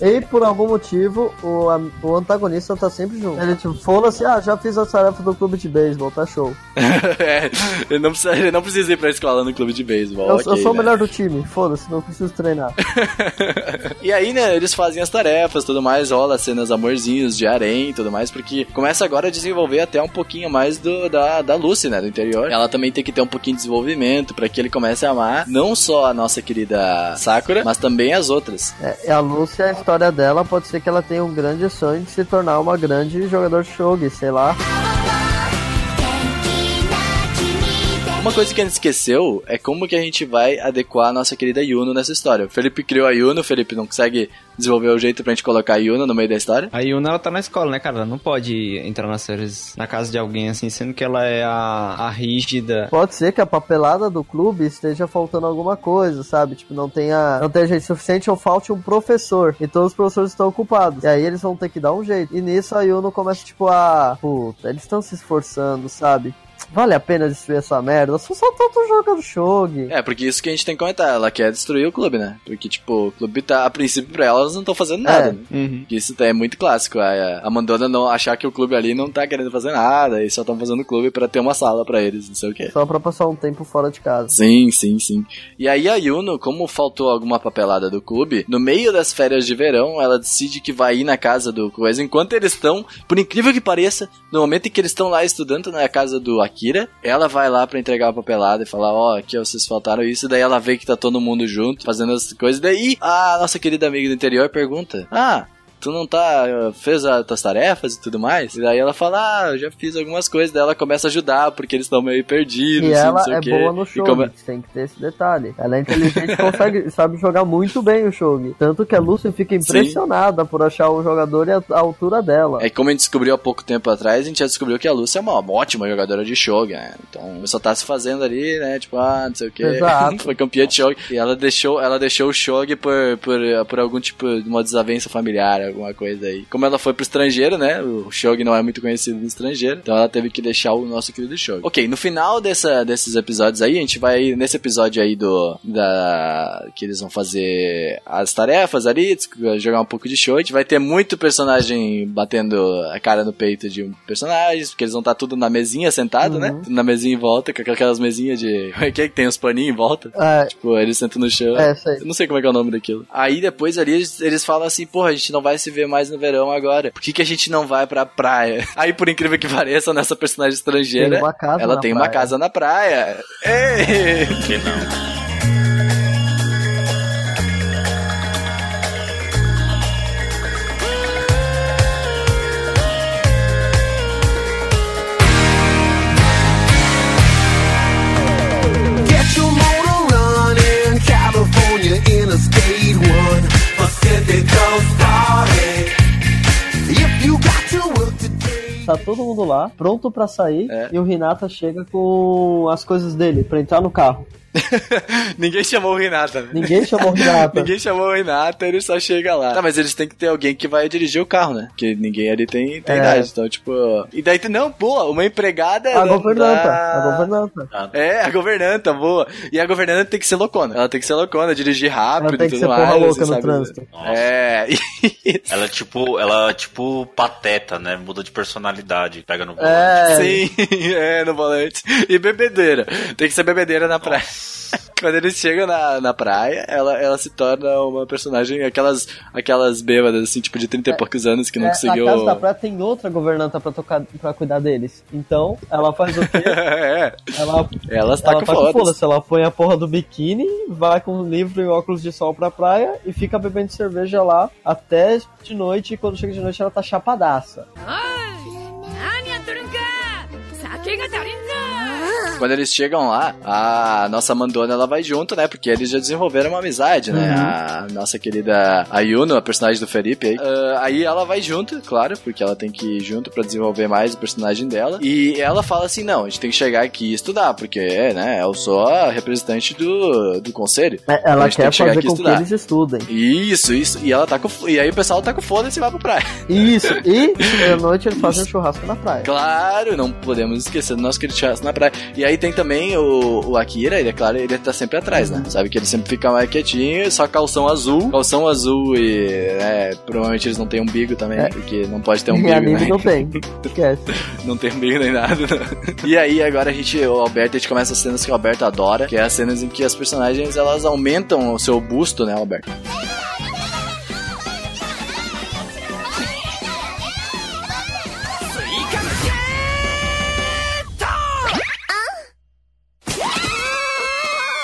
E por algum motivo, o, am- o antagonista tá sempre junto. Ele tipo, foda-se, ah, já fiz as tarefas do clube de beisebol, tá show. É, ele, não precisa, ele não precisa ir pra escola no clube de beisebol. eu, ok, eu sou o né? melhor do time, foda-se, não preciso treinar. e aí, né, eles fazem as tarefas, tudo mais, rola cenas amorzinhos de harém e tudo mais, porque começa agora a desenvolver até um pouquinho mais do, da, da Lucy, né, do interior. Ela também tem que ter um pouquinho de desenvolvimento pra que ele comece a amar não só a nossa querida Sakura, mas também as outras. É, a Lúcia, a história dela pode ser que ela tenha um grande sonho de se tornar uma grande jogador de shogi, sei lá. Uma coisa que a gente esqueceu é como que a gente vai adequar a nossa querida Yuno nessa história. O Felipe criou a Yuno, o Felipe não consegue desenvolver o jeito pra gente colocar a Yuno no meio da história. A Yuna, ela tá na escola, né, cara? Ela não pode entrar nas férias na casa de alguém, assim, sendo que ela é a, a rígida. Pode ser que a papelada do clube esteja faltando alguma coisa, sabe? Tipo, não tenha, não tenha gente suficiente ou falte um professor. E todos os professores estão ocupados. E aí eles vão ter que dar um jeito. E nisso a Yuno começa, tipo, a. Puta, eles estão se esforçando, sabe? Vale a pena destruir essa merda? Só só tanto jogando shogi. É, porque isso que a gente tem que comentar, ela quer destruir o clube, né? Porque, tipo, o clube tá, a princípio, pra elas não estão fazendo nada, É. né? Uhum. Isso é muito clássico, a, a Mandona não achar que o clube ali não tá querendo fazer nada, e só estão fazendo o clube pra ter uma sala pra eles, não sei o quê. Só pra passar um tempo fora de casa. Sim, sim, sim. E aí a Yuno, como faltou alguma papelada do clube, no meio das férias de verão, ela decide que vai ir na casa do coisa. Enquanto eles estão, por incrível que pareça, no momento em que eles estão lá estudando na casa do Akira, ela vai lá pra entregar a papelada e falar, ó, aqui ó, vocês faltaram isso. Daí ela vê que tá todo mundo junto, fazendo as coisas. Daí a nossa querida amiga do interior pergunta, ah... Tu não tá. fez as tuas tarefas e tudo mais? E daí ela fala, ah, eu já fiz algumas coisas. Daí ela começa a ajudar, porque eles estão meio perdidos. E assim, não ela é boa no shogi, come- tem que ter esse detalhe. Ela é inteligente e consegue, sabe jogar muito bem o shogi. Tanto que a Lucy fica impressionada por achar o jogador e a, a altura dela. É como a gente descobriu há pouco tempo atrás, a gente já descobriu que a Lúcia é uma ótima jogadora de Shogi, né? Então, só tá se fazendo ali, né? Tipo, ah, não sei o que. Foi campeã de Shogi. E ela deixou, ela deixou o Shogi por, por, por algum tipo de uma desavença familiar, alguma coisa aí. Como ela foi pro estrangeiro, né? O Shogi não é muito conhecido no estrangeiro. Então ela teve que deixar o nosso querido Shogi. Ok, no final dessa, desses episódios aí, a gente vai, nesse episódio aí do, da, que eles vão fazer as tarefas ali, jogar um pouco de show, a gente vai ter muito personagem batendo a cara no peito de um personagem, porque eles vão estar tudo na mesinha sentado, né? Tudo na mesinha em volta, com aquelas mesinhas de. Como é que é que tem os paninhos em volta? É, Tipo, eles sentam no chão. É, sei. Eu não sei como é que é o nome daquilo. Aí depois ali eles, eles falam assim, porra, a gente não vai se ver mais no verão agora. Por que, que a gente não vai pra praia? Aí, por incrível que pareça, nessa personagem estrangeira, Tem uma casa ela na tem uma praia. casa na praia. Ei! Que não. Tá todo mundo lá, pronto pra sair, É. e o Renata chega com as coisas dele pra entrar no carro. Ninguém chamou o Renata? Ninguém chamou o Renata. Ninguém chamou o Renata, ele só chega lá. Tá, mas eles têm que ter alguém que vai dirigir o carro, né? Porque ninguém ali tem, tem É. idade. Então, tipo. E daí, não, pô, uma empregada. A da- governanta, da- a governanta. É, a governanta, boa. E a governanta tem que ser loucona. Ela tem que ser loucona, dirigir rápido Ela tem e que tudo ser mais. porra louca assim, no sabe? trânsito. É. Ela é tipo, ela é tipo pateta, né? Muda de personalidade, pega no volante. É, Sim, é, no volante. E bebedeira. Tem que ser bebedeira na praia. Quando eles chegam na, na praia, ela, ela se torna uma personagem, aquelas, aquelas bêbadas, assim, tipo de 30 e poucos anos que não é, conseguiu. Na casa da praia tem outra governanta pra, tocar, pra cuidar deles. Então, ela faz o quê? é, Ela, ela tacam tá com foda. foda-se. Ela põe a porra do biquíni, vai com um livro e óculos de sol pra praia e fica bebendo cerveja lá até de noite. E quando chega de noite, ela tá chapadaça. 何 Quando eles chegam lá, a nossa Mandona ela vai junto, né? Porque eles já desenvolveram uma amizade, né? A nossa querida Ayuno, a personagem do Felipe aí. Ah, aí ela vai junto, claro, porque ela tem que ir junto pra desenvolver mais o personagem dela. E ela fala assim: não, a gente tem que chegar aqui e estudar, porque, né, eu sou a representante do, do conselho. É, Então Ela tem quer que chegar fazer aqui com que estudar. eles estudem. Isso, isso. E ela tá com. E aí o pessoal tá com foda-se e vai pra praia. Isso. E à noite eles fazem um churrasco na praia. Claro, não podemos esquecer do nosso querido churrasco na praia. E aí tem também o, o Akira, ele é claro, ele tá sempre atrás, né? Sabe que ele sempre fica mais quietinho, só calção azul. Calção azul e, né, provavelmente eles não têm umbigo também, É. porque não pode ter umbigo, anime né? não tem. Esquece. Não tem umbigo nem nada. não. E aí agora a gente, o Alberto, a gente começa as cenas que o Alberto adora, que é as cenas em que as personagens, elas aumentam o seu busto, né, Alberto?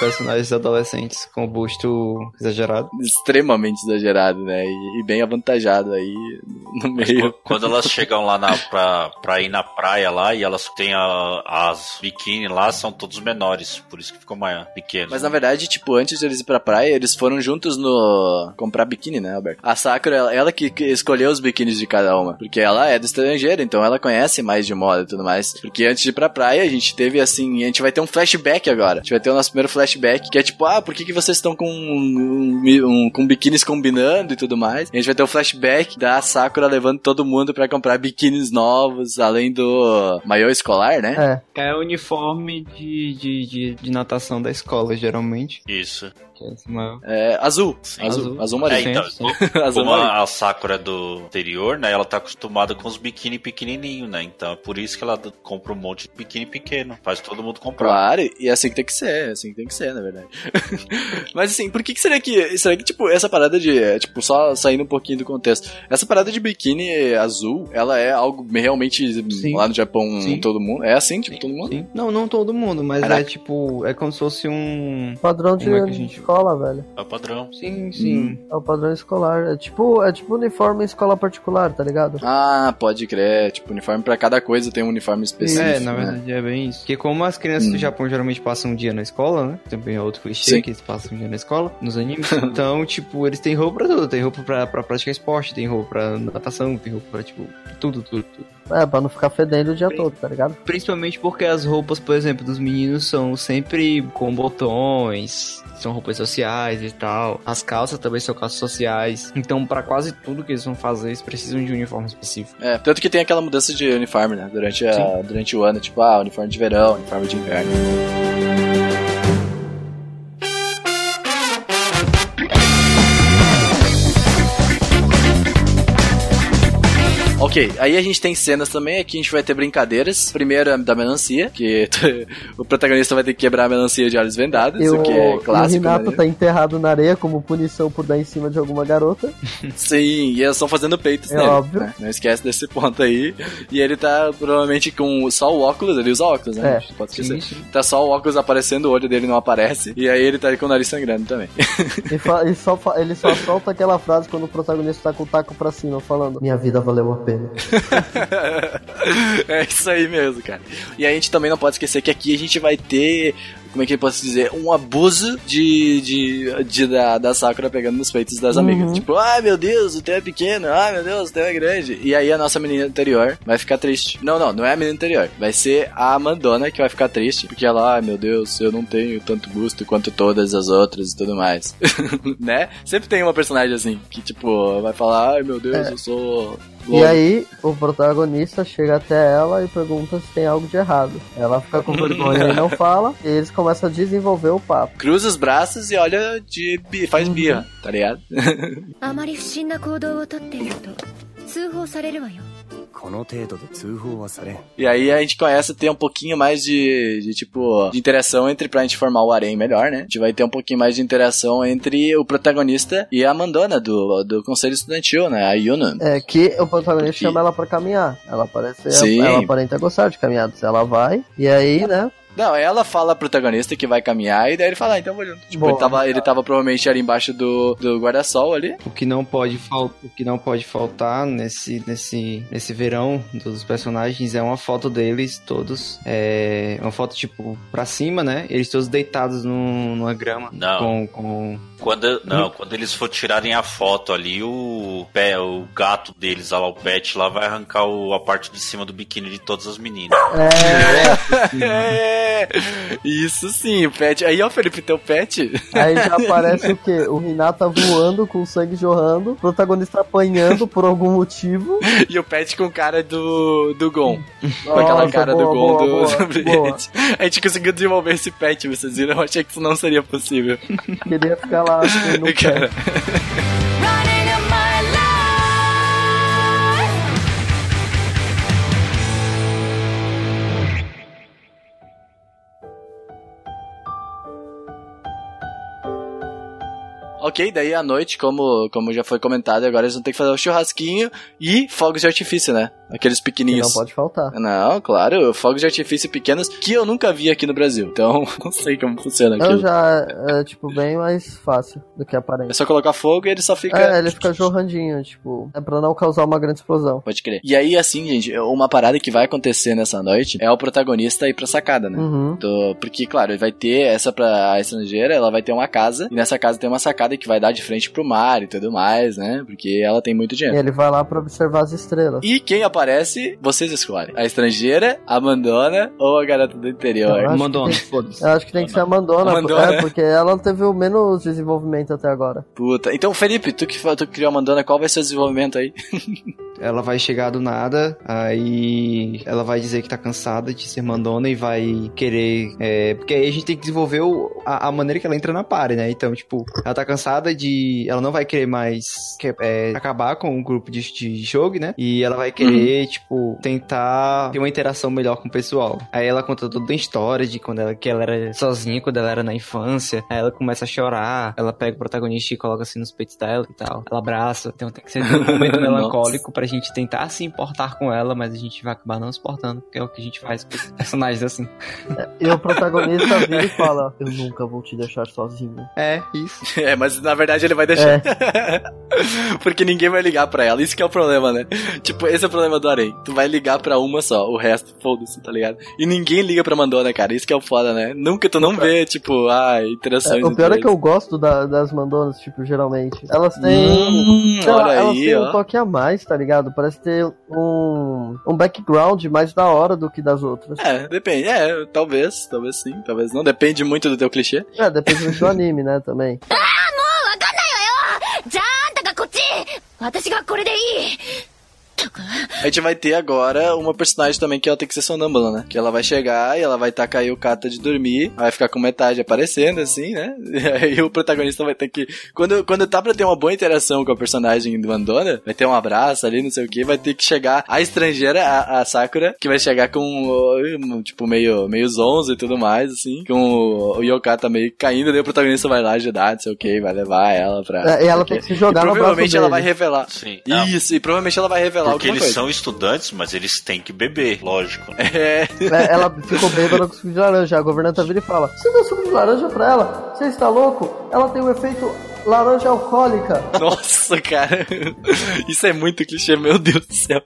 Personagens adolescentes com busto exagerado. Extremamente exagerado, né? E, e bem avantajado aí no meio. Quando elas chegam lá na, pra, pra ir na praia lá e elas têm a- as biquíni lá, são todos menores, por isso que ficou mais pequeno. Mas na verdade, tipo, antes de eles ir pra praia, eles foram juntos no. comprar biquíni, né, Alberto? A Sakura, ela, ela que, que escolheu os biquínis de cada uma. Porque ela é do estrangeiro, então ela conhece mais de moda e tudo mais. Porque antes de ir pra praia, a gente teve assim. A gente vai ter um flashback agora. A gente vai ter o nosso primeiro flashback, que é tipo, ah, por que, que vocês estão com, um, um- com biquínis combinando e tudo mais? E a gente vai ter o flashback da Sakura levando todo mundo pra comprar biquínis novos, além do maiô escolar, né? É. É o uniforme de, de, de, de natação da escola, geralmente. Isso. Que é esse maior. É, azul. Sim. Azul. Azul. Azul É, marinho. então, sim. azul como marinho. a, Sakura é do interior, né? Ela tá acostumada com os biquíni pequenininho, né? Então é por isso que ela compra um monte de biquíni pequeno. Faz todo mundo comprar. Claro, e é assim que tem que ser, é assim que tem que ser, na verdade. Mas assim, por que, que será que. Será que, tipo, essa parada de. é, Tipo, só saindo um pouquinho do contexto. Essa parada de biquíni azul, ela é algo realmente Sim. lá no Japão, Sim. todo mundo. É assim, tipo, todo mundo? Sim. Não, não todo mundo, mas Caraca. é tipo. É como se fosse um. Padrão de Como é que a gente- escola, velho. É o padrão. Sim, sim. É o padrão escolar. É tipo, é tipo uniforme em escola particular, tá ligado? Ah, pode crer. Tipo, uniforme pra cada coisa tem um uniforme específico. É, na né? verdade é bem isso. Porque como as crianças Hum. do Japão geralmente passam um dia na escola, né? Também é outro clichê Sim. que eles passam um dia na escola, nos animes. então, tipo, eles têm roupa pra tudo. Tem roupa pra, pra praticar esporte, tem roupa pra natação, tem roupa pra, tipo, tudo, tudo, tudo. É, pra não ficar fedendo o dia todo, tá ligado? Principalmente porque as roupas, por exemplo, dos meninos são sempre com botões, são roupas sociais e tal. As calças também são calças sociais. Então, pra quase tudo que eles vão fazer, eles precisam de um uniforme específico. É, tanto que tem aquela mudança de uniforme, né? Durante, a, durante o ano, tipo, ah, uniforme de verão, uniforme de inverno. Ok, aí a gente tem cenas também, aqui a gente vai ter brincadeiras. Primeiro é da melancia, que o protagonista vai ter que quebrar a melancia de olhos vendados, E o que é e o clássico. Renato né? tá enterrado na areia como punição por dar em cima de alguma garota. Sim, e eles estão fazendo peitos É nele. óbvio. né? Não esquece desse ponto aí. E ele tá provavelmente com só o óculos, ele usa óculos, né? É. Pode esquecer. Sim, sim. Tá só o óculos aparecendo, o olho dele não aparece. E aí ele tá com o nariz sangrando também. E, e só ele só solta aquela frase quando o protagonista tá com o taco pra cima, falando: Minha vida valeu a pena. é isso aí mesmo, cara. E a gente também não pode esquecer que aqui a gente vai ter. Como é que eu posso dizer? Um abuso de, de, de- da, da Sakura pegando nos peitos das Uhum. amigas. Tipo, ai meu Deus, o teu é pequeno, ai meu Deus, o teu é grande. E aí a nossa menina anterior vai ficar triste. Não, não, não é a menina anterior. Vai ser a Amandona que vai ficar triste. Porque ela, ai meu Deus, eu não tenho tanto busto quanto todas as outras e tudo mais. né? Sempre tem uma personagem assim, que tipo, vai falar, ai meu Deus, É. eu sou. E louro." aí, o protagonista chega até ela e pergunta se tem algo de errado. Ela fica com vergonha e não fala, e eles começam a desenvolver o papo. cruza os braços e olha de bi- faz birra, tá ligado? E aí a gente começa a ter um pouquinho mais de, de tipo, de interação entre, pra gente formar o harém melhor, né? A gente vai ter um pouquinho mais de interação entre o protagonista e a mandona do, do conselho estudantil, né? A Yuna. É, que o protagonista chama ela pra caminhar. Ela parece, Sim. ela aparenta gostar de caminhadas. Ela vai, e aí, né, não, ela fala pro protagonista que vai caminhar e daí ele fala, ah, então vou junto. Tipo, Boa. ele tava, ele tava provavelmente ali embaixo do, do guarda-sol ali. O que não pode faltar, o que não pode faltar nesse nesse nesse verão dos personagens é uma foto deles todos, é uma foto tipo pra cima, né? Eles todos deitados num- numa grama Não. com com Quando, não, quando eles for tirarem a foto ali, o, pé, o gato deles, lá, o pet, lá vai arrancar o- a parte de cima do biquíni de todas as meninas. É, isso sim, o pet. Aí, ó, Felipe, teu pet. Aí já aparece o quê? O Renata voando com o sangue jorrando, o protagonista apanhando por algum motivo. E o pet com cara do, do Gon. com aquela Nossa, cara do boa, Gon boa, do, boa, do. A gente conseguiu desenvolver esse pet, vocês viram? Eu achei que isso não seria possível. Queria ficar lá assim, no Cara, pé. Ok, daí à noite, como, como já foi comentado, agora eles vão ter que fazer o churrasquinho e fogos de artifício, né? Aqueles Que pequenininhos. não pode faltar. Não, claro, fogos de artifício pequenos que eu nunca vi aqui no Brasil. Então, não sei como funciona Eu aquilo. já é, tipo, bem mais fácil do que É aparenta. só colocar fogo e ele só fica. É, ele fica jorrandinho, tipo, é pra não causar uma grande explosão. Pode crer. E aí, assim, gente, uma parada que vai acontecer nessa noite é o protagonista ir pra sacada, né? Uhum. Do- porque, claro, ele vai ter essa pra a estrangeira, ela vai ter uma casa, e nessa casa tem uma sacada que vai dar de frente pro mar e tudo mais, né? Porque ela tem muito E dinheiro. ele vai lá pra observar as estrelas. E quem aparece, vocês escolhem. A estrangeira, a mandona ou a garota do interior? Eu que Mandona. Eu acho que tem que ser a Mandona, Mandona. é, porque ela teve o menos desenvolvimento até agora. Puta. Então, Felipe, tu que, tu que criou a mandona, qual vai ser o desenvolvimento aí? Ela vai chegar do nada, aí ela vai dizer que tá cansada de ser mandona e vai querer. é, porque aí a gente tem que desenvolver o- a, a maneira que ela entra na party, né? Então, tipo, ela tá cansada de. Ela não vai querer mais que- é, acabar com o grupo de, de jogo, né? E ela vai querer, tipo, tentar ter uma interação melhor com o pessoal. Aí ela conta toda a história de quando ela, que ela era sozinha, quando ela era na infância. Aí ela começa a chorar, ela pega o protagonista e coloca assim nos peitos dela e tal. Ela abraça. Então tem que ser um momento melancólico pra gente tentar se importar com ela, mas a gente vai acabar não se importando, porque é o que a gente faz com os personagens assim. E o protagonista vira e fala: Eu nunca vou te deixar sozinho. É, isso. É, mas na verdade ele vai deixar. Porque ninguém vai ligar pra ela. Isso que é o problema, né? Tipo, esse é o problema do Arém. Tu vai ligar pra uma só, o resto, foda-se, tá ligado? E ninguém liga pra Mandona, cara. Isso que é o foda, né? Nunca tu não vê, tipo, ah, interações. É, o pior é entre que eu gosto da- das Mandonas, tipo, geralmente. Elas têm. Hum, sei lá, olha elas aí, têm um ó. toque a mais, tá ligado? Parece ter um, um background mais da hora do que das outras. É, depende. É, talvez, talvez sim, talvez não. Depende muito do teu clichê. É, depende muito do anime, né, também. わかんないわよじゃああんたがこっち私がこれでいいったく a gente vai ter agora uma personagem também que ela tem que ser sonâmbula, né? Que ela vai chegar e ela vai tacar aí o Kata de dormir, vai ficar com metade aparecendo, assim, né? E aí o protagonista vai ter que. Quando, quando tá pra ter uma boa interação com a personagem do Mandona, vai ter um abraço ali, não sei o que, vai ter que chegar a estrangeira, a, a Sakura, que vai chegar com, tipo, meio, meio zonzo e tudo mais, assim, com o, o Yokata meio caindo, daí o protagonista vai lá ajudar, não sei o que, vai levar ela pra. É, e ela tem que se jogar E no provavelmente ela dele. vai revelar. Sim. Isso, e provavelmente ela vai revelar porque alguma eles coisa. são estudantes, mas eles têm que beber, lógico. né? É. É, ela ficou bêbada com suco de laranja. A governanta vira e fala: Você deu suco de laranja pra ela? Você está louco? Ela tem um efeito laranja alcoólica. Nossa, cara. Isso é muito clichê, meu Deus do céu.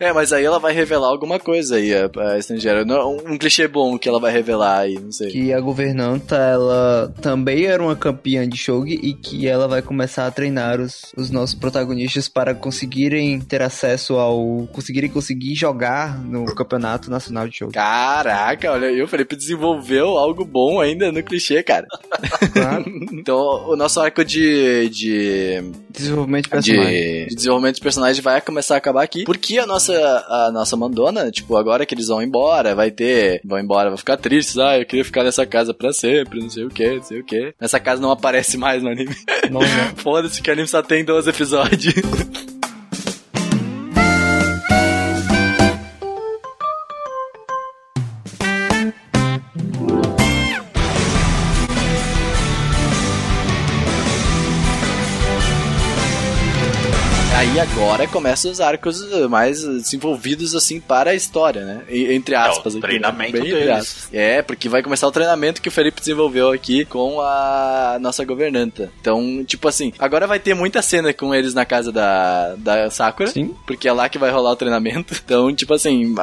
É, mas aí ela vai revelar alguma coisa aí, a, a estrangeira. Não, Um clichê bom que ela vai revelar aí, não sei. Que a governanta, ela também era uma campeã de shogi e que ela vai começar a treinar os, os nossos protagonistas para conseguirem ter acesso ao. conseguirem conseguir jogar no campeonato nacional de shogi. Caraca, olha aí, o Felipe desenvolveu algo bom ainda no clichê, cara. Claro. Então, o nosso arco de, de, Desenvolvimento de personagem. de, de desenvolvimento de personagem vai começar a acabar aqui. Porque a nossa, a nossa Mandona, tipo, agora que eles vão embora, vai ter. Vão embora, vai ficar tristes. Ah, eu queria ficar nessa casa pra sempre, não sei o que, não sei o que. Essa casa não aparece mais no anime. Foda-se que o anime só tem 12 episódios. agora começam os arcos mais desenvolvidos assim para a história, né? E- Entre aspas. É, o aqui, treinamento né? Bem entre deles. aspas. É, porque vai começar o treinamento que o Felipe desenvolveu aqui com a nossa governanta. Então, tipo assim, agora vai ter muita cena com eles na casa da, da Sakura. Sim. Porque é lá que vai rolar o treinamento. Então, tipo assim,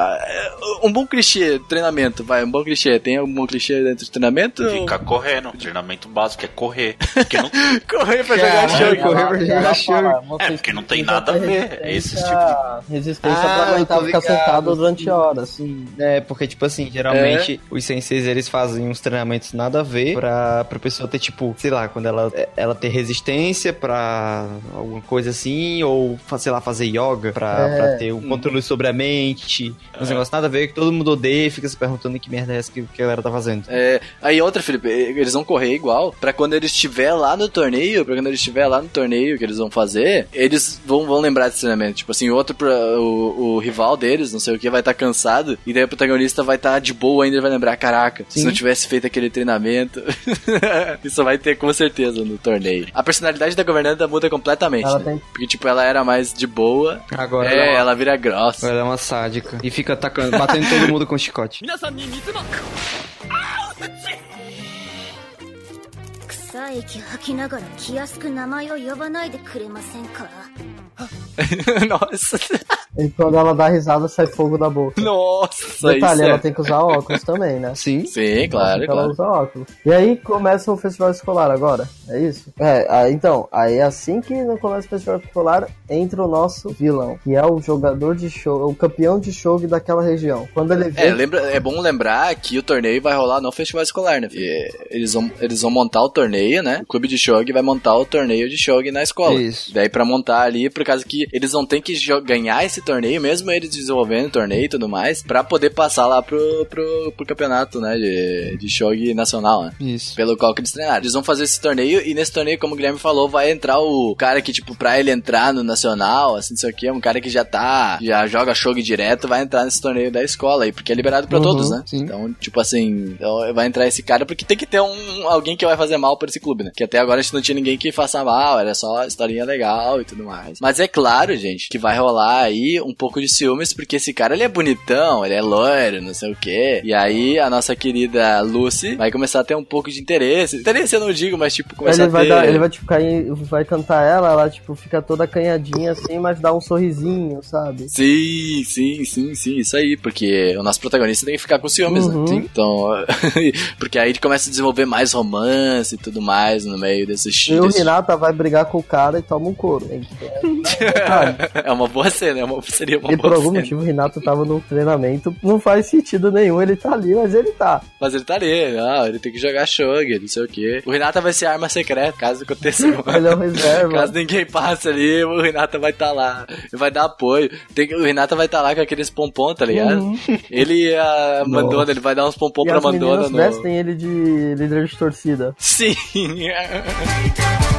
um bom clichê, treinamento, vai, um bom clichê. Tem algum bom clichê dentro do treinamento? Ficar correndo. O treinamento básico é correr. Não, Correr pra jogar Caralho, show. correr pra jogar show. É, porque não tem nada ver. É esse tipo resistência- Resistência Ah, pra aguentar ficar sentado durante horas. Sim, é, porque, tipo assim, geralmente os senseis eles fazem uns treinamentos nada a ver pra, pra pessoa ter, tipo, sei lá, quando ela, ela ter resistência pra alguma coisa assim, ou, sei lá, fazer yoga pra, É. pra ter um controle sobre a mente, uns negócios nada a ver que todo mundo odeia e fica se perguntando que merda é essa que, que a galera tá fazendo. É, aí outra, Felipe, eles vão correr igual. Pra quando eles estiver lá no torneio, pra quando eles estiver lá no torneio que eles vão fazer, eles vão, vão lembrar desse treinamento. Tipo assim, outro, pra, o, o rival deles, não sei o que, vai estar cansado. E daí o protagonista vai estar de boa ainda, ele vai lembrar: caraca, se Sim. não tivesse feito aquele treinamento. Isso vai ter com certeza no torneio. A personalidade da governanta muda completamente. Ela né? tem- Porque, tipo, ela era mais de boa. Agora é, ela, ela vira grossa. agora ela é uma sádica. E fica atacando, batendo todo mundo com chicote. 臭い息吐きながら気安く名前を呼ばないでくれませんか Nossa. E quando ela dá risada, sai fogo da boca. Nossa, Detalhe, isso é... ela tem que usar óculos também, né? Sim. Sim, claro, Assim que ela claro. usa óculos. E aí começa o festival escolar agora, é isso? É, aí, então, aí assim que não começa o festival escolar, entra o nosso vilão, que é o jogador de show, o campeão de show daquela região. Quando ele vê É, lembra, é bom lembrar que o torneio vai rolar no festival escolar, né? E eles, vão, eles vão montar o torneio, né? O clube de shogi vai montar o torneio de shogi na escola. Isso. Daí pra montar ali, por causa que eles vão ter que ganhar esse torneio, mesmo eles desenvolvendo o torneio e tudo mais, pra poder passar lá pro, pro, pro campeonato, né? De, de shogi nacional, né? Isso. Pelo qual que eles treinaram. Eles vão fazer esse torneio e nesse torneio, como o Guilherme falou, vai entrar o cara que, tipo, pra ele entrar no nacional, assim, não sei o que, um cara que já tá, já joga shogi direto, vai entrar nesse torneio da escola aí, porque é liberado pra Uhum, todos, né? sim. Então, tipo assim, então vai entrar esse cara porque tem que ter um, alguém que vai fazer mal pra esse clube, né? Que até agora a gente não tinha ninguém que faça mal, era só historinha legal e tudo mais. Mas é claro, gente, que vai rolar aí um pouco de ciúmes, porque esse cara, ele é bonitão, ele é loiro, não sei o que. E aí a nossa querida Lucy vai começar a ter um pouco de interesse. Interesse eu não digo, mas tipo, começar ele a vai, ter... dar, ele vai tipo cair, vai cantar ela, ela tipo fica toda acanhadinha assim, mas dá um sorrisinho, sabe? Sim, sim, sim, sim, isso aí, porque o nosso protagonista tem que ficar com ciúmes, Uhum. né? Então, porque aí ele começa a desenvolver mais romance e tudo mais no meio desses E o Renata vai brigar com o cara e toma um couro. Sabe? É uma boa cena, é uma, seria uma E boa por algum cena. motivo o Renato tava no treinamento, não faz sentido nenhum, ele tá ali, mas ele tá. Mas ele tá ali, não, ele tem que jogar Shogun, não sei o quê. O Renata vai ser arma secreta, caso aconteça alguma Ele é o reserva. Caso ninguém passe ali, o Renata vai estar lá. E vai dar apoio. Tem que- o Renata vai estar lá com aqueles pompom, tá ligado? Ele e a Mandona, ele vai dar uns pompom Uhum. E pra as Mandona meninas no. vestem ele de líder de torcida. Sim!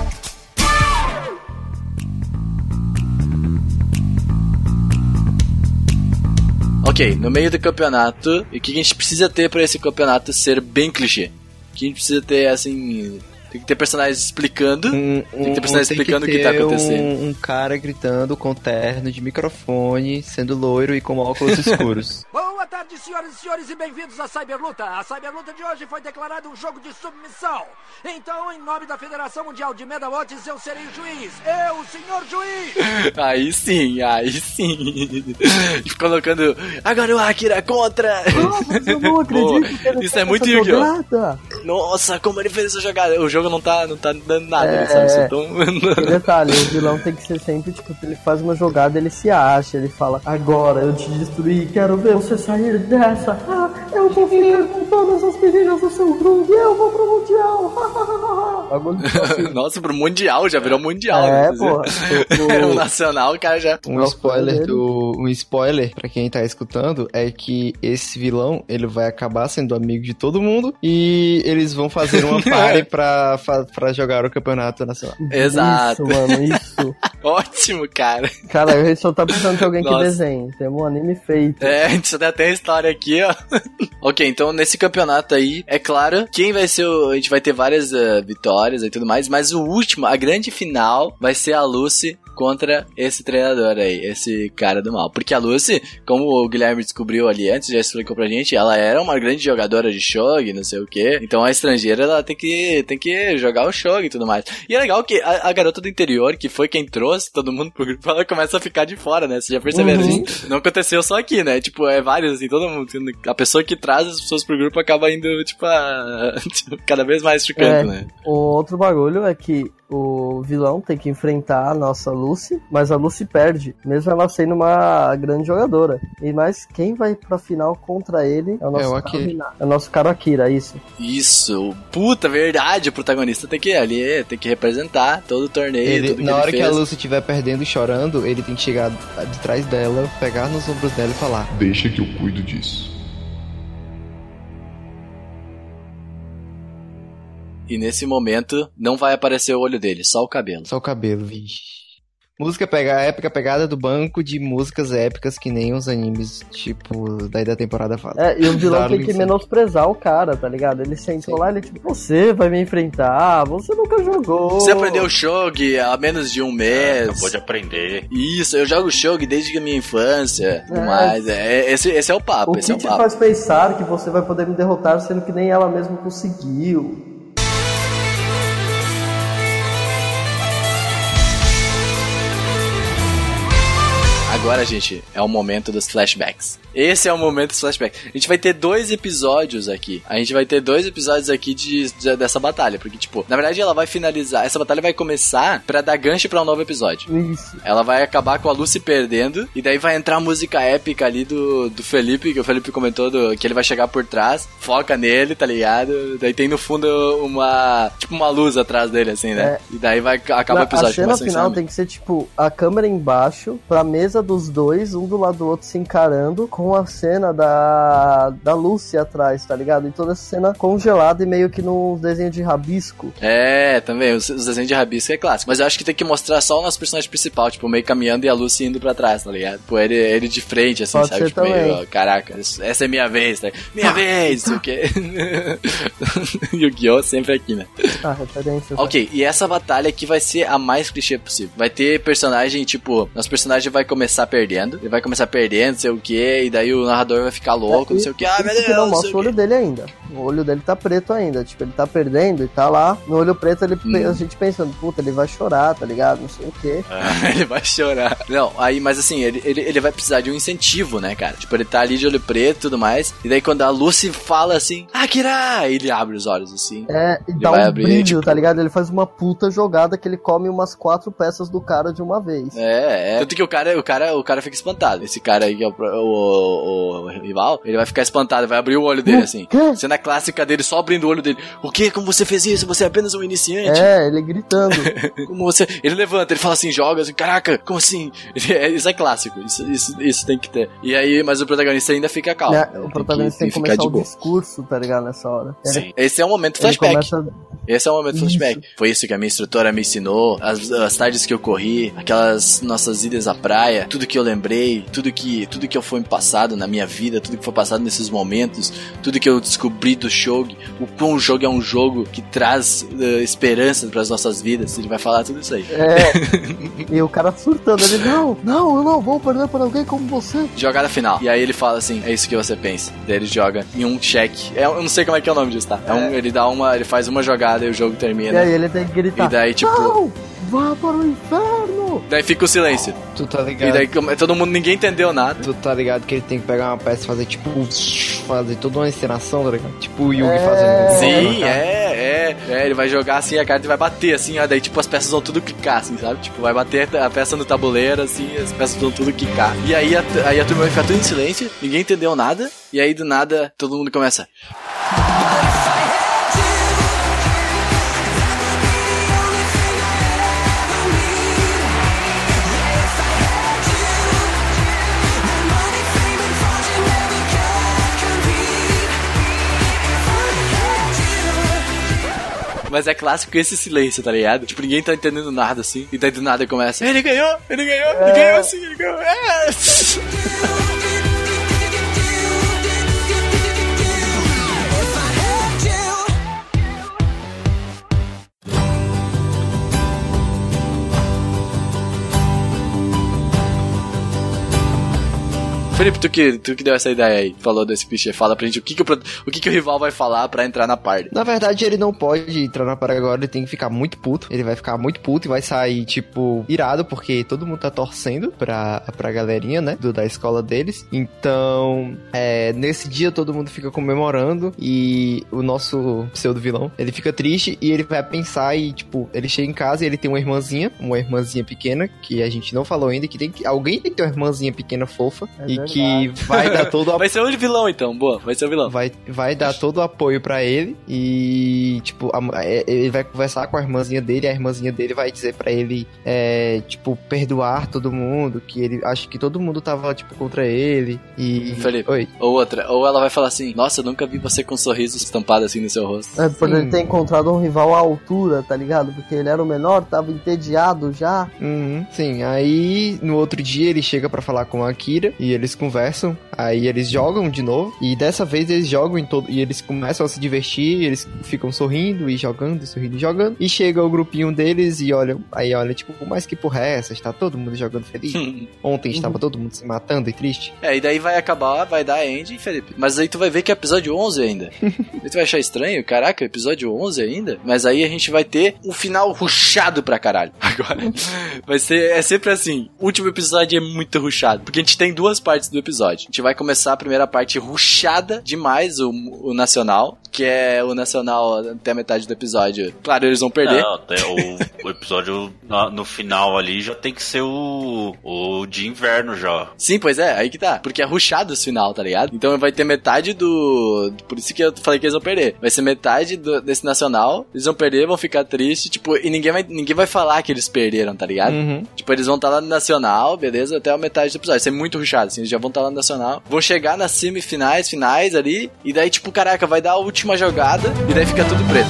ok, no meio do campeonato, o que a gente precisa ter pra esse campeonato ser bem clichê? O que a gente precisa ter, assim. Tem que ter personagens explicando. Um, Tem que ter personagem explicando o que tá acontecendo. Um, um cara gritando com terno de microfone, sendo loiro e com óculos escuros. Boa tarde, senhoras e senhores, e bem-vindos à Cyberluta. A Cyberluta de hoje foi declarada um jogo de submissão. Então, em nome da Federação Mundial de Medawatts, eu serei o juiz. Eu, o senhor juiz. Aí sim, aí sim. Colocando. Agora o Akira contra! Mas eu não acredito que ele Isso é muito jogada. Nossa, como ele fez essa jogada. O jogo não tá, não tá dando nada, É, sabe? É. Detalhe, o vilão tem que ser sempre, tipo, ele faz uma jogada, ele se acha, ele fala, agora eu te destruí, quero ver você sair dessa. Ah, eu vou ficar com todas as meninas do seu grupo e eu vou pro Mundial. Assim. Nossa, pro Mundial, já virou Mundial. É, porra. É, o Nacional, o cara já. Um spoiler do. Um spoiler pra quem tá escutando é que esse vilão ele vai acabar sendo amigo de todo mundo e eles vão fazer uma party pra, pra jogar o campeonato nacional. Exato. Isso, mano, isso. Ótimo, cara. Cara, a gente só tá precisando de alguém que Nossa. desenhe. Temos um anime feito. É, a gente até história aqui, ó. Ok, então nesse campeonato aí, é claro, quem vai ser o. A gente vai ter várias eh, vitórias e tudo mais, mas o último, a grande final, vai ser a Lucy contra esse treinador aí, esse cara do mal. Porque a Lucy, como o Guilherme descobriu ali antes, já explicou pra gente, ela era uma grande jogadora de shogi, não sei o que. Então a estrangeira, ela tem que, tem que jogar o shogi e tudo mais. E é legal que a, a garota do interior, que foi quem trouxe todo mundo pro grupo, ela começa a ficar de fora, né? Vocês já perceberam Uhum. Não aconteceu só aqui, né? Tipo, é vários, assim, todo mundo. A pessoa que traz as pessoas pro grupo acaba indo, tipo, a- cada vez mais ficando, É. né? O outro bagulho é que o vilão tem que enfrentar a nossa Lucy, mas a Lucy perde, mesmo ela sendo uma grande jogadora. E mas quem vai pra final contra ele é o nosso É o cara Akira. É o nosso cara Akira, isso. Isso, puta verdade, o protagonista tem que ir ali, tem que representar todo o torneio, Ele, tudo que na ele hora que fez. a Lucy estiver perdendo e chorando, ele tem que chegar de trás dela, pegar nos ombros dela e falar: Deixa que eu cuido disso. E nesse momento não vai aparecer o olho dele, só o cabelo. Só o cabelo, vixe. Música pega, épica pegada do banco de músicas épicas que nem os animes, tipo, daí da temporada fala. É, e o vilão tem que sim. menosprezar o cara, tá ligado? Ele sentou lá e ele tipo, você vai me enfrentar, você nunca jogou. Você aprendeu Shogi há menos de um mês. Acabou de aprender. Isso, eu jogo Shogi desde a minha infância. É. mais. É, esse, esse é o papo, O esse é que o te papo. faz pensar que você vai poder me derrotar sendo que nem ela mesma conseguiu? Agora, gente, é o momento dos flashbacks. Esse é o momento dos flashbacks. A gente vai ter dois episódios aqui. A gente vai ter dois episódios aqui de, de- dessa batalha. Porque, tipo, na verdade ela vai finalizar. Essa batalha vai começar pra dar gancho pra um novo episódio. Isso. Ela vai acabar com a Lucy perdendo. E daí vai entrar a música épica ali do, do Felipe, que o Felipe comentou do- que ele vai chegar por trás, foca nele, tá ligado? Daí tem no fundo uma. Tipo uma luz atrás dele, assim, né? E daí vai acaba o episódio. a cena final tem que ser tipo a câmera embaixo, pra mesa dos dois, um do lado do outro se encarando, com a cena da, da Lucy atrás, tá ligado? E toda essa cena congelada e meio que num desenho de rabisco. É, também, os, os desenhos de rabisco é clássico. Mas eu acho que tem que mostrar só o nosso personagem principal, tipo, meio caminhando e a Lucy indo pra trás, tá ligado? Tipo, ele, ele de frente, assim, Pode sabe? Tipo, meio, ó, caraca, essa é minha vez, tá? Minha vez, o quê? Yu-Gi-Oh! sempre aqui, né? Ah, referência. Ok, e essa batalha aqui vai ser a mais clichê possível. Vai ter personagem, tipo, nosso personagem vai começar perdendo, ele vai começar perdendo, não sei o que, e daí o narrador vai ficar louco, não sei o que, ah, meu Deus, que não mostra o olho dele ainda. O olho dele tá preto ainda. Tipo, ele tá perdendo e tá lá. No olho preto, ele, Hum. a gente pensando, puta, ele vai chorar, tá ligado? Não sei o quê. ele vai chorar. Não, aí, mas assim, ele, ele, ele vai precisar de um incentivo, né, cara? Tipo, ele tá ali de olho preto e tudo mais. E daí quando a Lucy fala assim, Akira! Ele abre os olhos assim. É, e Ele dá vai um abrir, brilho, tipo- tá ligado? Ele faz uma puta jogada que ele come umas quatro peças do cara de uma vez. É, é. Tanto que o cara, o cara, o cara fica espantado. Esse cara aí que é o, o, o- o rival, ele vai ficar espantado, vai abrir o olho dele assim. Cena clássica dele, só abrindo o olho dele. O que? Como você fez isso? Você é apenas um iniciante. É, ele gritando. Como você. Ele levanta, ele fala assim, joga assim, caraca, como assim? É, Isso é clássico, isso, isso, isso tem que ter. E aí, mas o protagonista ainda fica calmo. Ele O protagonista tem que, ficar começar de o boa. discurso, tá ligado? Nessa hora. Ele- Sim. Esse é o momento ele flashback. começa- Esse é o momento Isso. flashback. Foi isso que a minha instrutora me ensinou, as, as tardes que eu corri, aquelas nossas idas à praia, tudo que eu lembrei, tudo que tudo que eu foi passado na minha vida, tudo que foi passado nesses momentos, tudo que eu descobri do jogo, o quão o jogo é um jogo que traz eh, esperança para as nossas vidas. Ele vai falar tudo isso aí. É. e o cara surtando, ele, não, não, eu não vou perder pra alguém como você. Jogada final. E aí ele fala assim: é isso que você pensa. Daí ele joga em um check. É, eu não sei como é que é o nome disso, tá? É um- ele dá uma. Ele faz uma jogada e o jogo E termina. aí ele tem que gritar, E daí, tipo- não, vá para o inferno. Daí fica o silêncio. Tu tá ligado? E daí todo mundo, ninguém entendeu nada. Tu tá ligado que ele tem que pegar uma peça e fazer tipo. Fazer toda uma encenação, tá ligado? Tipo o Yugi É. fazendo. Sim, é, é, é. Ele vai jogar assim a carta e vai bater, assim, ó. Daí, tipo, as peças vão tudo clicar, assim, sabe? Tipo, vai bater a peça no tabuleiro, assim, as peças vão tudo clicar. E aí a, aí a turma vai ficar tudo em silêncio, ninguém entendeu nada. E aí, do nada, todo mundo começa. Mas é clássico esse silêncio, tá ligado? Tipo, ninguém tá entendendo nada, assim. E daí do nada começa. Ele ganhou! Ele ganhou! Ele ganhou assim! Ele ganhou! É! Felipe, tu que, tu que deu essa ideia aí, falou desse clichê, fala pra gente o que que o, o, que que o rival vai falar pra entrar na party. Na verdade, ele não pode entrar na parada agora, ele tem que ficar muito puto. Ele vai ficar muito puto e vai sair, tipo, irado, porque todo mundo tá torcendo pra, pra galerinha, né? Do, da escola deles. Então, é, nesse dia todo mundo fica comemorando e o nosso pseudo-vilão, ele fica triste e ele vai pensar e, tipo, ele chega em casa e ele tem uma irmãzinha, uma irmãzinha pequena, que a gente não falou ainda, que tem que. Alguém tem que ter uma irmãzinha pequena fofa É e verdade. Que vai dar todo o Vai ser o vilão então, boa, vai ser o vilão. vai, vai dar todo o apoio pra ele e, tipo, a- é, ele vai conversar com a irmãzinha dele, a irmãzinha dele vai dizer pra ele, é, tipo, perdoar todo mundo, que ele acha que todo mundo tava, tipo, contra ele e... Felipe. Oi. Ou outra, ou ela vai falar assim, nossa, eu nunca vi você com um sorriso estampado assim no seu rosto. É, por Sim. ele ter encontrado um rival à altura, tá ligado? Porque ele era o menor, tava entediado já. Uhum, sim, aí no outro dia ele chega pra falar com a Akira e eles conversam, aí eles jogam de novo e dessa vez eles jogam em todo e eles começam a se divertir, eles ficam sorrindo e jogando, e sorrindo e jogando e chega o grupinho deles e olham, aí olha tipo, mas que porra é essa? Está todo mundo jogando feliz? Ontem estava todo mundo se matando e triste. É, e daí vai acabar, vai dar end, Felipe. Mas aí tu vai ver que é episódio 11 ainda. aí tu vai achar estranho, caraca, episódio 11 ainda? Mas aí a gente vai ter um final ruchado pra caralho. Agora, vai ser, é sempre assim, o último episódio é muito ruchado, porque a gente tem duas partes do episódio. A gente vai começar a primeira parte ruchada demais, o, o nacional, que é o nacional até a metade do episódio. Claro, eles vão perder. Não, até o, o episódio na- no final ali já tem que ser o, o de inverno já. Sim, pois é, aí que tá. Porque é ruxado esse final, tá ligado? Então vai ter metade do. Por isso que eu falei que eles vão perder. Vai ser metade do- desse nacional, eles vão perder, vão ficar tristes, tipo, e ninguém vai, ninguém vai falar que eles perderam, tá ligado? Uhum. Tipo, eles vão estar lá no nacional, beleza, até a metade do episódio. Vai ser muito ruxado, assim, eles já vão estar lá no nacional. Vão chegar nas semifinais, finais ali, e daí, tipo, caraca, vai dar a última jogada, e daí fica tudo preto.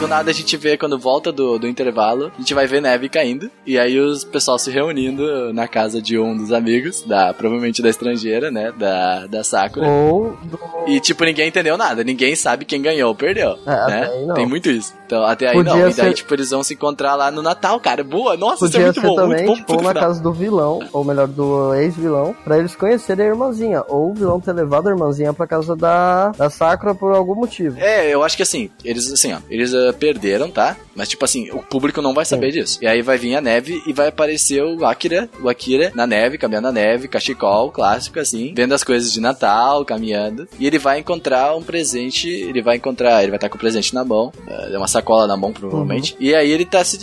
Do nada a gente vê quando volta do, do intervalo, a gente vai ver neve caindo. E aí os pessoal se reunindo na casa de um dos amigos, da provavelmente da estrangeira, né? Da, da Sakura. Ou do. E tipo, ninguém entendeu nada. Ninguém sabe quem ganhou ou perdeu. É, né? Tem muito isso. Então, até aí Podia não. E daí, ser- tipo, eles vão se encontrar lá no Natal, cara. Boa, nossa, isso é Podia muito ser bom. também, muito bom tipo, na casa do vilão, ou melhor, do ex-vilão, pra eles conhecerem a irmãzinha. Ou o vilão ter levado a irmãzinha pra casa da, da Sakura por algum motivo. É, eu acho que assim, eles assim, ó, eles eh, perderam, tá? Mas tipo assim, o público não vai saber disso. E aí vai vir a neve e vai aparecer o Akira, o Akira na neve, caminhando na neve, cachecol, clássico assim, vendo as coisas de Natal, caminhando. E ele vai encontrar um presente, ele vai encontrar, ele vai estar com o presente na mão, eh, uma sacola na mão provavelmente. E aí ele tá se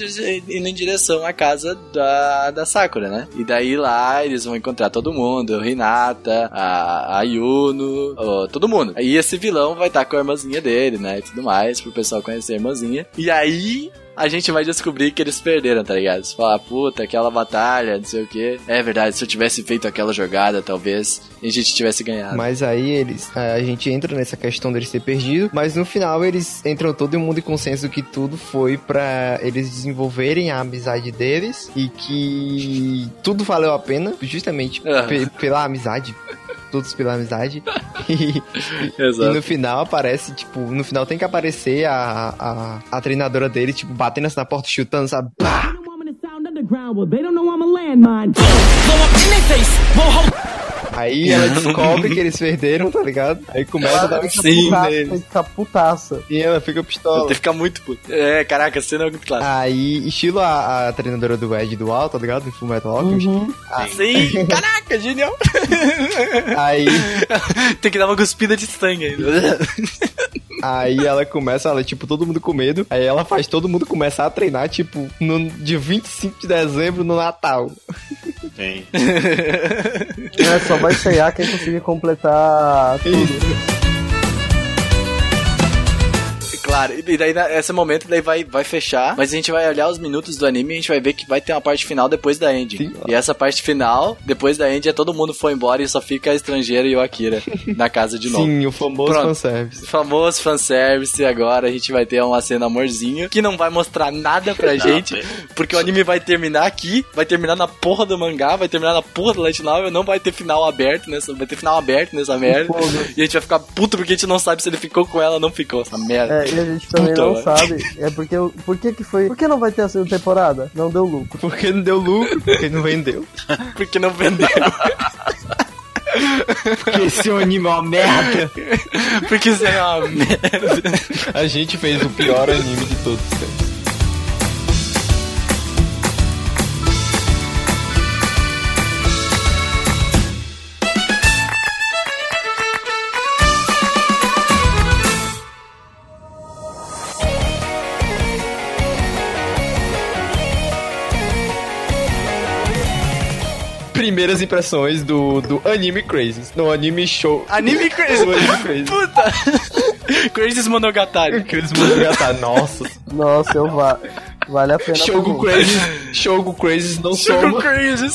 indo em direção à casa da, da Sakura, né? E daí lá eles vão encontrar todo mundo, o Hinata, a, a Yuno, ó, todo mundo. Aí esse vilão vai estar com a irmãzinha dele, né? E tudo mais, pro pessoal conhecer a irmãzinha. E aí a gente vai descobrir que eles perderam, tá ligado? Você fala, puta, aquela batalha, não sei o que. É verdade, se eu tivesse feito aquela jogada, talvez a gente tivesse ganhado. Mas aí eles. A gente entra nessa questão deles ter perdido, mas no final eles entram todo mundo em consenso que tudo foi pra eles desenvolverem a amizade deles e que tudo valeu a pena, justamente pe- pela amizade. Todos pela amizade. E, e Exato. no final aparece, tipo, no final tem que aparecer a, a, a treinadora dele, tipo, batendo assim na porta, chutando, sabe? Pá! Aí ela descobre que eles perderam, tá ligado? Aí começa a dar um Sim, putaça, neles. fica putaça. E ela fica pistola. Tem que ficar muito puto. É, caraca, a cena é muito clássica. Aí, estilo a, a treinadora do Ed do Al, tá ligado? Em Full Metal Alchemist. Uhum. Sim, caraca, genial. Aí, Tem que dar uma cuspida de sangue ainda. aí ela começa, ela, tipo, todo mundo com medo. Aí ela faz todo mundo começar a treinar, tipo, no dia 25 de dezembro, no Natal. Sim. É, só vai ceiar quem conseguir completar tudo. Claro, e daí na- esse momento daí vai, vai fechar, mas a gente vai olhar os minutos do anime e a gente vai ver que vai ter uma parte final depois da ending. Sim. E essa parte final, depois da ending, é todo mundo foi embora e só fica a estrangeira e o Akira na casa de novo. Sim, o famoso Pronto. fanservice. Famoso fanservice, e agora a gente vai ter uma cena amorzinho que não vai mostrar nada pra gente, porque o anime vai terminar aqui, vai terminar na porra do mangá, vai terminar na porra do light novel, não vai ter final aberto nessa, vai ter final aberto nessa merda, e a gente vai ficar puto porque a gente não sabe se ele ficou com ela ou não ficou, essa merda. É, e a gente também Puta, não mano. sabe. É porque. o- Por que que foi. Por que não vai ter a segunda temporada? Não deu lucro. Porque não deu lucro, porque não vendeu. Porque não vendeu, Porque esse anime é uma merda. porque isso é uma merda. A gente fez o pior anime de todos os tempos. Primeiras impressões do, do Anime Crazy. No Anime Show. Anime crazy. Do Anime Crazy. Puta! Crazy Monogatari. Crazy Monogatari, nossa. Nossa, eu vá. Vale a pena. Shogo. Crazy. Shogo Crazy não Choco soma. Crazy.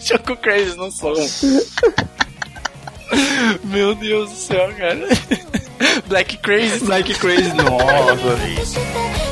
Choco Crazy, não sou. Meu Deus do céu, cara. Black Crazy. Black Crazy, nossa.